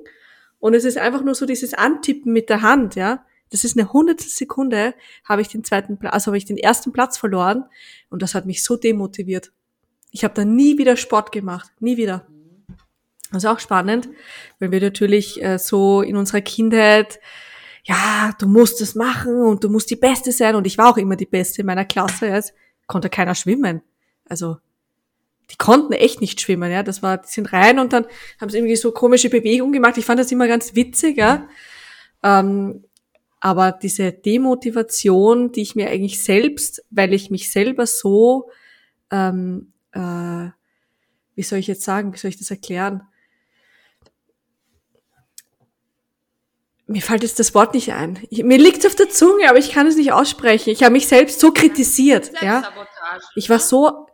und es ist einfach nur so dieses Antippen mit der Hand, ja. Das ist eine hundertstel Sekunde, habe ich den zweiten Platz, also habe ich den ersten Platz verloren, und das hat mich so demotiviert. Ich habe dann nie wieder Sport gemacht, nie wieder. Das ist auch spannend, weil wir natürlich äh, so in unserer Kindheit, ja, du musst es machen und du musst die Beste sein. Und ich war auch immer die Beste in meiner Klasse. Ja. Es konnte keiner schwimmen. Also die konnten echt nicht schwimmen, ja. Das war, die sind rein und dann haben sie irgendwie so komische Bewegungen gemacht. Ich fand das immer ganz witzig, ja. Ähm, aber diese Demotivation, die ich mir eigentlich selbst, weil ich mich selber so, ähm, äh, wie soll ich jetzt sagen, wie soll ich das erklären? mir fällt jetzt das Wort nicht ein. Ich, mir liegt auf der Zunge, aber ich kann es nicht aussprechen. Ich habe mich selbst so kritisiert. Ja, ich war so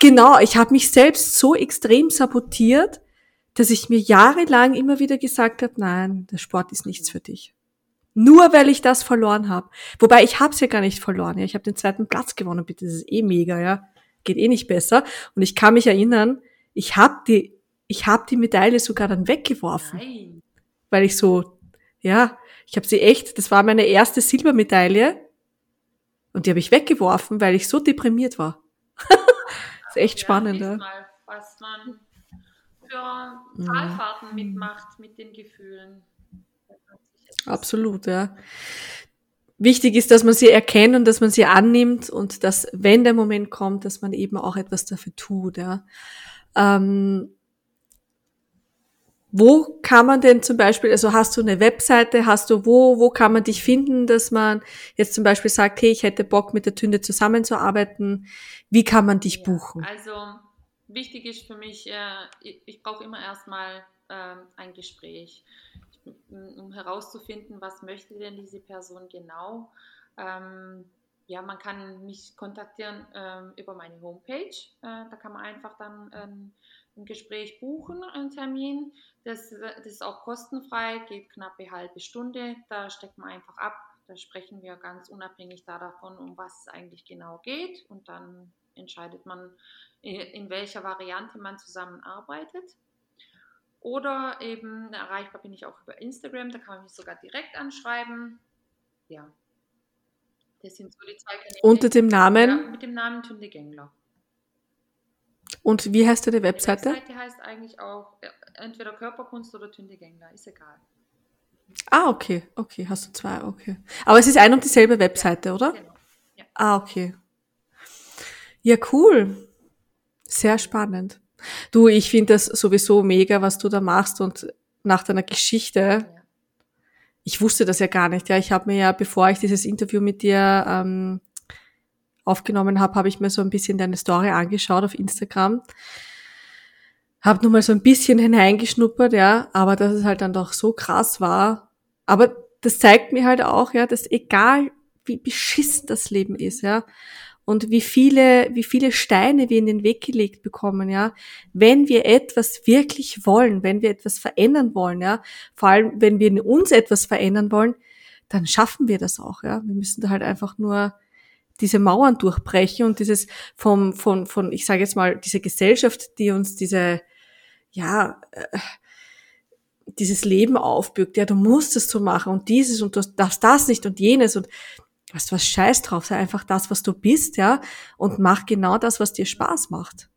genau. Ich habe mich selbst so extrem sabotiert, dass ich mir jahrelang immer wieder gesagt habe: Nein, der Sport ist nichts für dich. Nur weil ich das verloren habe. Wobei ich habe es ja gar nicht verloren. Ja, ich habe den zweiten Platz gewonnen. Bitte, das ist eh mega. Ja, geht eh nicht besser. Und ich kann mich erinnern, ich habe die, ich habe die Medaille sogar dann weggeworfen, Nein. weil ich so ja, ich habe sie echt, das war meine erste Silbermedaille und die habe ich weggeworfen, weil ich so deprimiert war. das [laughs] ist echt ja, spannend. Ja. Mal, was man für. Talfahrten mitmacht mit den Gefühlen. Absolut, ja. Wichtig ist, dass man sie erkennt und dass man sie annimmt und dass, wenn der Moment kommt, dass man eben auch etwas dafür tut, ja. Ähm, wo kann man denn zum Beispiel, also hast du eine Webseite, hast du wo, wo kann man dich finden, dass man jetzt zum Beispiel sagt, hey, ich hätte Bock mit der Tünde zusammenzuarbeiten. Wie kann man dich buchen? Also wichtig ist für mich, äh, ich, brauche immer erstmal äh, ein Gespräch, um herauszufinden, was möchte denn diese Person genau. Ähm, ja, man kann mich kontaktieren ähm, über meine Homepage. Äh, da kann man einfach dann ähm, ein Gespräch buchen, einen Termin. Das, das ist auch kostenfrei, geht knapp eine halbe Stunde. Da steckt man einfach ab. Da sprechen wir ganz unabhängig davon, um was es eigentlich genau geht. Und dann entscheidet man, in welcher Variante man zusammenarbeitet. Oder eben erreichbar bin ich auch über Instagram, da kann man mich sogar direkt anschreiben. Ja, das sind so die zwei Kanäle. Unter dem Namen? Ja, mit dem Namen Tünde Gängler. Und wie heißt deine Webseite? Die Webseite heißt eigentlich auch äh, entweder Körperkunst oder Tünde Gängler, ist egal. Ah, okay, okay, hast du zwei, okay. Aber es ist ein und dieselbe Webseite, ja, oder? Genau. Ja. Ah, okay. Ja, cool. Sehr spannend. Du, ich finde das sowieso mega, was du da machst und nach deiner Geschichte. Ja ich wusste das ja gar nicht. Ja, ich habe mir ja, bevor ich dieses Interview mit dir ähm, aufgenommen habe, habe ich mir so ein bisschen deine Story angeschaut auf Instagram. Hab nur mal so ein bisschen hineingeschnuppert, ja, aber dass es halt dann doch so krass war. Aber das zeigt mir halt auch, ja, dass egal wie beschissen das Leben ist, ja, und wie viele, wie viele Steine wir in den Weg gelegt bekommen, ja. Wenn wir etwas wirklich wollen, wenn wir etwas verändern wollen, ja, vor allem wenn wir in uns etwas verändern wollen, dann schaffen wir das auch, ja. Wir müssen da halt einfach nur diese Mauern durchbrechen und dieses vom, von, von, ich sage jetzt mal, diese Gesellschaft, die uns diese, ja, äh, dieses Leben aufbürgt, ja, du musst es so machen und dieses und du darfst das nicht und jenes und weißt du was, scheiß drauf, sei einfach das, was du bist, ja, und mach genau das, was dir Spaß macht.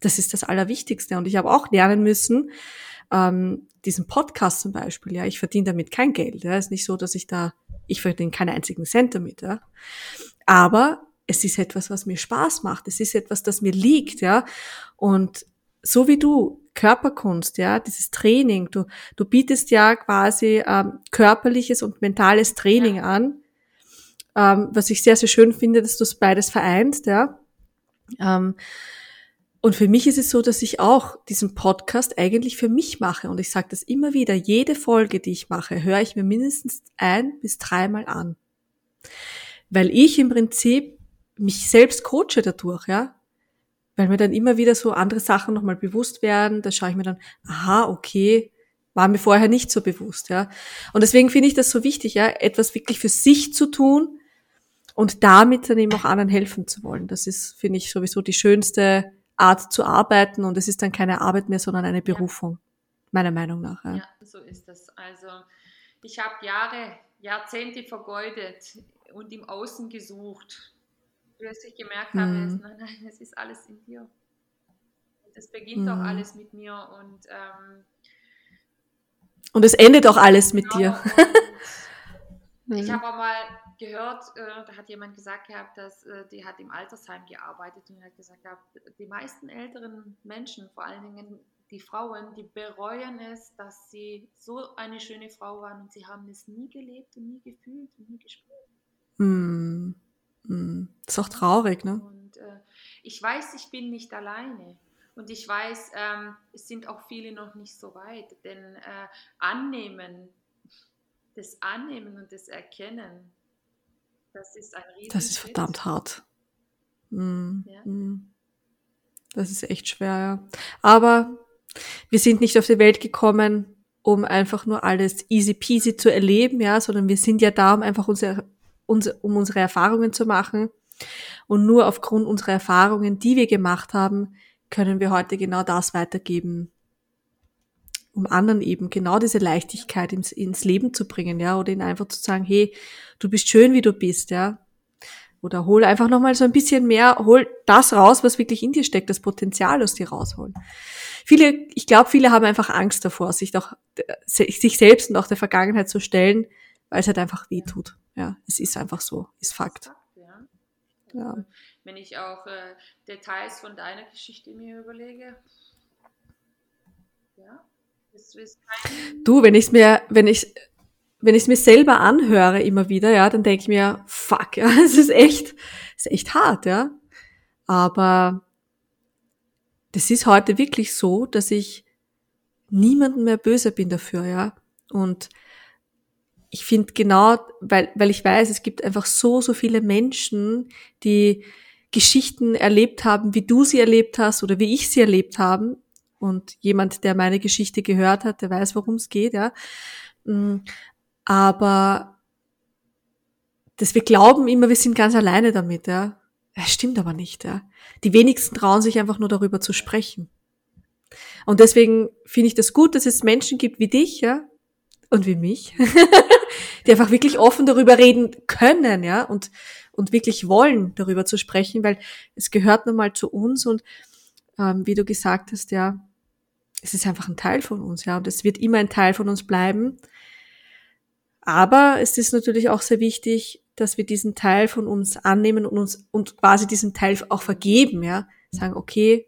Das ist das Allerwichtigste. Und ich habe auch lernen müssen, ähm, diesen Podcast zum Beispiel, ja, ich verdiene damit kein Geld. Ja, ist nicht so, dass ich da, ich verdiene keinen einzigen Cent damit, ja. Aber es ist etwas, was mir Spaß macht. Es ist etwas, das mir liegt, ja. Und so wie du, Körperkunst, ja, dieses Training, du, du bietest ja quasi ähm, körperliches und mentales Training ja. an ähm, was ich sehr, sehr schön finde, dass du es beides vereinst, ja. Ähm, und für mich ist es so, dass ich auch diesen Podcast eigentlich für mich mache. Und ich sage das immer wieder, jede Folge, die ich mache, höre ich mir mindestens ein bis dreimal an. Weil ich im Prinzip mich selbst coache dadurch, ja. Weil mir dann immer wieder so andere Sachen nochmal bewusst werden. Da schaue ich mir dann, aha, okay, war mir vorher nicht so bewusst, ja. Und deswegen finde ich das so wichtig, ja, etwas wirklich für sich zu tun, und damit dann eben auch anderen helfen zu wollen. Das ist, finde ich, sowieso die schönste Art zu arbeiten und es ist dann keine Arbeit mehr, sondern eine Berufung, ja. meiner Meinung nach. Ja. ja, so ist das. Also ich habe Jahre, Jahrzehnte vergeudet und im Außen gesucht, bis ich gemerkt habe, mhm. nein, nein, es ist alles in dir. Es beginnt mhm. auch alles mit mir und ähm, und es endet auch alles mit genau, dir. [laughs] ich habe auch mal gehört, äh, da hat jemand gesagt gehabt, dass äh, die hat im Altersheim gearbeitet und hat gesagt gehabt, die meisten älteren Menschen, vor allen Dingen die Frauen, die bereuen es, dass sie so eine schöne Frau waren und sie haben es nie gelebt und nie gefühlt und nie gespürt. Mm. Mm. Ist auch traurig, ne? Und äh, ich weiß, ich bin nicht alleine. Und ich weiß, ähm, es sind auch viele noch nicht so weit, denn äh, annehmen, das Annehmen und das Erkennen, das ist ein riesen Das ist verdammt hart. Mm, ja. mm. Das ist echt schwer, ja. Aber wir sind nicht auf die Welt gekommen, um einfach nur alles easy peasy zu erleben, ja, sondern wir sind ja da, um einfach unsere, unsere, um unsere Erfahrungen zu machen. Und nur aufgrund unserer Erfahrungen, die wir gemacht haben, können wir heute genau das weitergeben, um anderen eben genau diese Leichtigkeit ins, ins Leben zu bringen, ja, oder ihnen einfach zu sagen, hey, du bist schön, wie du bist, ja. Oder hol einfach nochmal so ein bisschen mehr, hol das raus, was wirklich in dir steckt, das Potenzial aus dir rausholen. Viele, ich glaube, viele haben einfach Angst davor, sich doch, sich selbst und auch der Vergangenheit zu stellen, weil es halt einfach weh tut. Ja, es ist einfach so, ist Fakt. Ja. Wenn ich auch äh, Details von deiner Geschichte mir überlege. Ja. Du, wenn ich mir, wenn ich, wenn ich es mir selber anhöre immer wieder, ja, dann denke ich mir, fuck, ja, [laughs] es ist echt, es ist echt hart, ja. Aber das ist heute wirklich so, dass ich niemanden mehr böse bin dafür, ja. Und ich finde genau, weil, weil ich weiß, es gibt einfach so, so viele Menschen, die Geschichten erlebt haben, wie du sie erlebt hast oder wie ich sie erlebt haben. Und jemand, der meine Geschichte gehört hat, der weiß, worum es geht, ja. Mm, aber dass wir glauben immer, wir sind ganz alleine damit, ja. Das stimmt aber nicht, ja. Die wenigsten trauen sich einfach nur darüber zu sprechen. Und deswegen finde ich das gut, dass es Menschen gibt wie dich, ja, und wie mich, [laughs] die einfach wirklich offen darüber reden können, ja, und, und wirklich wollen, darüber zu sprechen, weil es gehört nun mal zu uns und ähm, wie du gesagt hast, ja, es ist einfach ein Teil von uns, ja, und es wird immer ein Teil von uns bleiben. Aber es ist natürlich auch sehr wichtig, dass wir diesen Teil von uns annehmen und uns und quasi diesen Teil auch vergeben, ja, sagen, okay,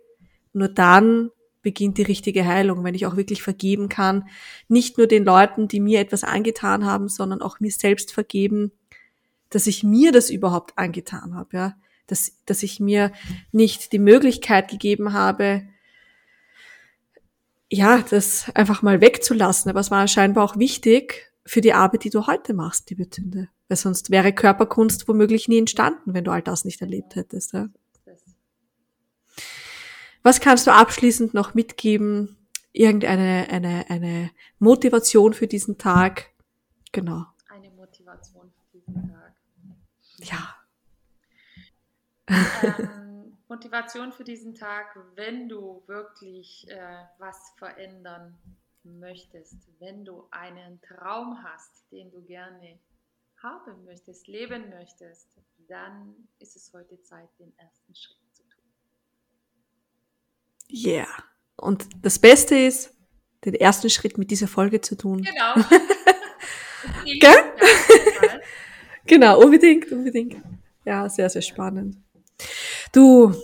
nur dann beginnt die richtige Heilung, wenn ich auch wirklich vergeben kann. Nicht nur den Leuten, die mir etwas angetan haben, sondern auch mir selbst vergeben, dass ich mir das überhaupt angetan habe, ja. Dass, dass ich mir nicht die Möglichkeit gegeben habe, ja, das einfach mal wegzulassen. Aber es war scheinbar auch wichtig für die Arbeit, die du heute machst, liebe Tünde. Weil sonst wäre Körperkunst womöglich nie entstanden, wenn du all das nicht erlebt hättest. Ja. Was kannst du abschließend noch mitgeben? Irgendeine eine, eine Motivation für diesen Tag? Genau. Eine Motivation für diesen Tag. Ja. Ähm, Motivation für diesen Tag, wenn du wirklich äh, was verändern möchtest, wenn du einen Traum hast, den du gerne haben möchtest, leben möchtest, dann ist es heute Zeit, den ersten Schritt Yeah. Und das Beste ist, den ersten Schritt mit dieser Folge zu tun. Genau. [laughs] Gell? genau, unbedingt, unbedingt. Ja, sehr, sehr spannend. Du,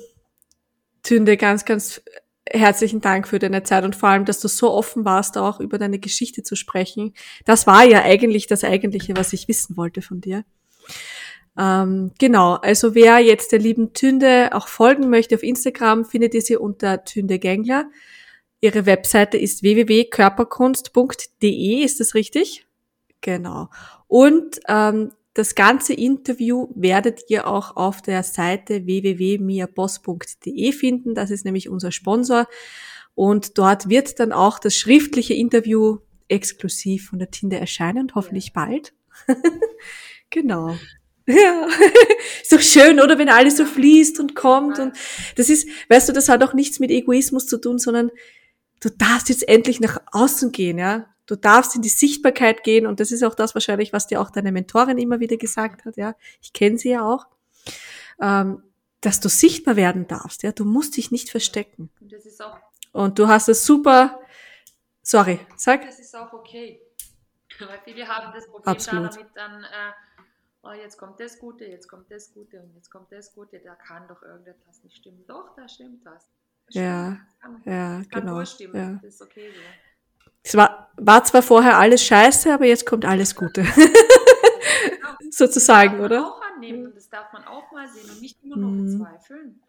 Tünde, ganz, ganz herzlichen Dank für deine Zeit und vor allem, dass du so offen warst, auch über deine Geschichte zu sprechen. Das war ja eigentlich das Eigentliche, was ich wissen wollte von dir. Ähm, genau, also wer jetzt der lieben Tünde auch folgen möchte auf Instagram, findet ihr sie unter Tünde Gängler. Ihre Webseite ist www.körperkunst.de, ist das richtig? Genau. Und ähm, das ganze Interview werdet ihr auch auf der Seite www.miaboss.de finden. Das ist nämlich unser Sponsor. Und dort wird dann auch das schriftliche Interview exklusiv von der Tinde erscheinen, hoffentlich bald. [laughs] genau. Ja, [laughs] ist doch schön, oder wenn alles so fließt und kommt und das ist, weißt du, das hat auch nichts mit Egoismus zu tun, sondern du darfst jetzt endlich nach außen gehen, ja. Du darfst in die Sichtbarkeit gehen und das ist auch das wahrscheinlich, was dir auch deine Mentorin immer wieder gesagt hat, ja. Ich kenne sie ja auch, ähm, dass du sichtbar werden darfst, ja. Du musst dich nicht verstecken. Und das ist auch, Und du hast es super, sorry, sag. das ist auch okay. [laughs] Weil viele haben das Problem Absolut. damit dann, äh, oh, jetzt kommt das Gute, jetzt kommt das Gute und jetzt kommt das Gute, da kann doch irgendetwas nicht stimmen. Doch, da stimmt was. Das Ja, stimmt. Kann, Ja, kann genau. Ja. Das ist okay so. Es war, war zwar vorher alles scheiße, aber jetzt kommt alles Gute. Genau. [laughs] Sozusagen, oder? auch annehmen und das darf man auch mal sehen und nicht immer nur Mhm. bezweifeln.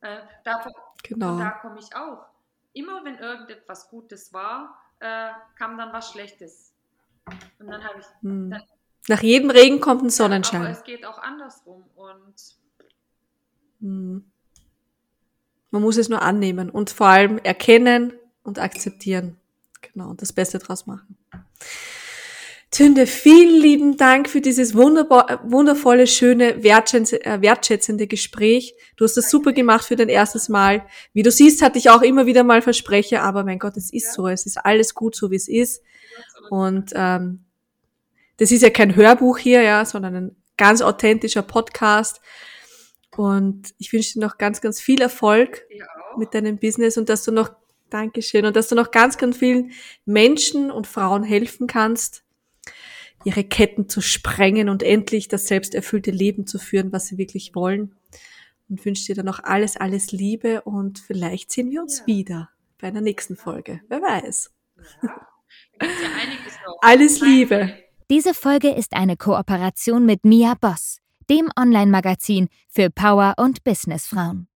Äh, davon, Genau. Da komme ich auch. Immer wenn irgendetwas Gutes war, äh, kam dann was Schlechtes. Und dann habe ich. Hm. Dann, Nach jedem Regen kommt ein aber Sonnenschein. es geht auch andersrum. Und Hm. Man muss es nur annehmen und vor allem erkennen und akzeptieren. Genau, und das Beste draus machen. Tünde, vielen lieben Dank für dieses wunderbar, wundervolle, schöne, äh, wertschätzende Gespräch. Du hast das super gemacht für dein erstes Mal. Wie du siehst, hatte ich auch immer wieder mal Verspreche, aber mein Gott, es ist so. Es ist alles gut, so wie es ist. Und ähm, das ist ja kein Hörbuch hier, ja, sondern ein ganz authentischer Podcast. Und ich wünsche dir noch ganz, ganz viel Erfolg mit deinem Business und dass du noch, Dankeschön, und dass du noch ganz, ganz vielen Menschen und Frauen helfen kannst, ihre Ketten zu sprengen und endlich das selbsterfüllte Leben zu führen, was sie wirklich wollen. Und wünsche dir dann noch alles, alles Liebe und vielleicht sehen wir uns Ja. wieder bei einer nächsten Folge. Wer weiß. Ja. [laughs] Alles Liebe. Diese Folge ist eine Kooperation mit Mia Boss, dem Online-Magazin für Power- und Businessfrauen.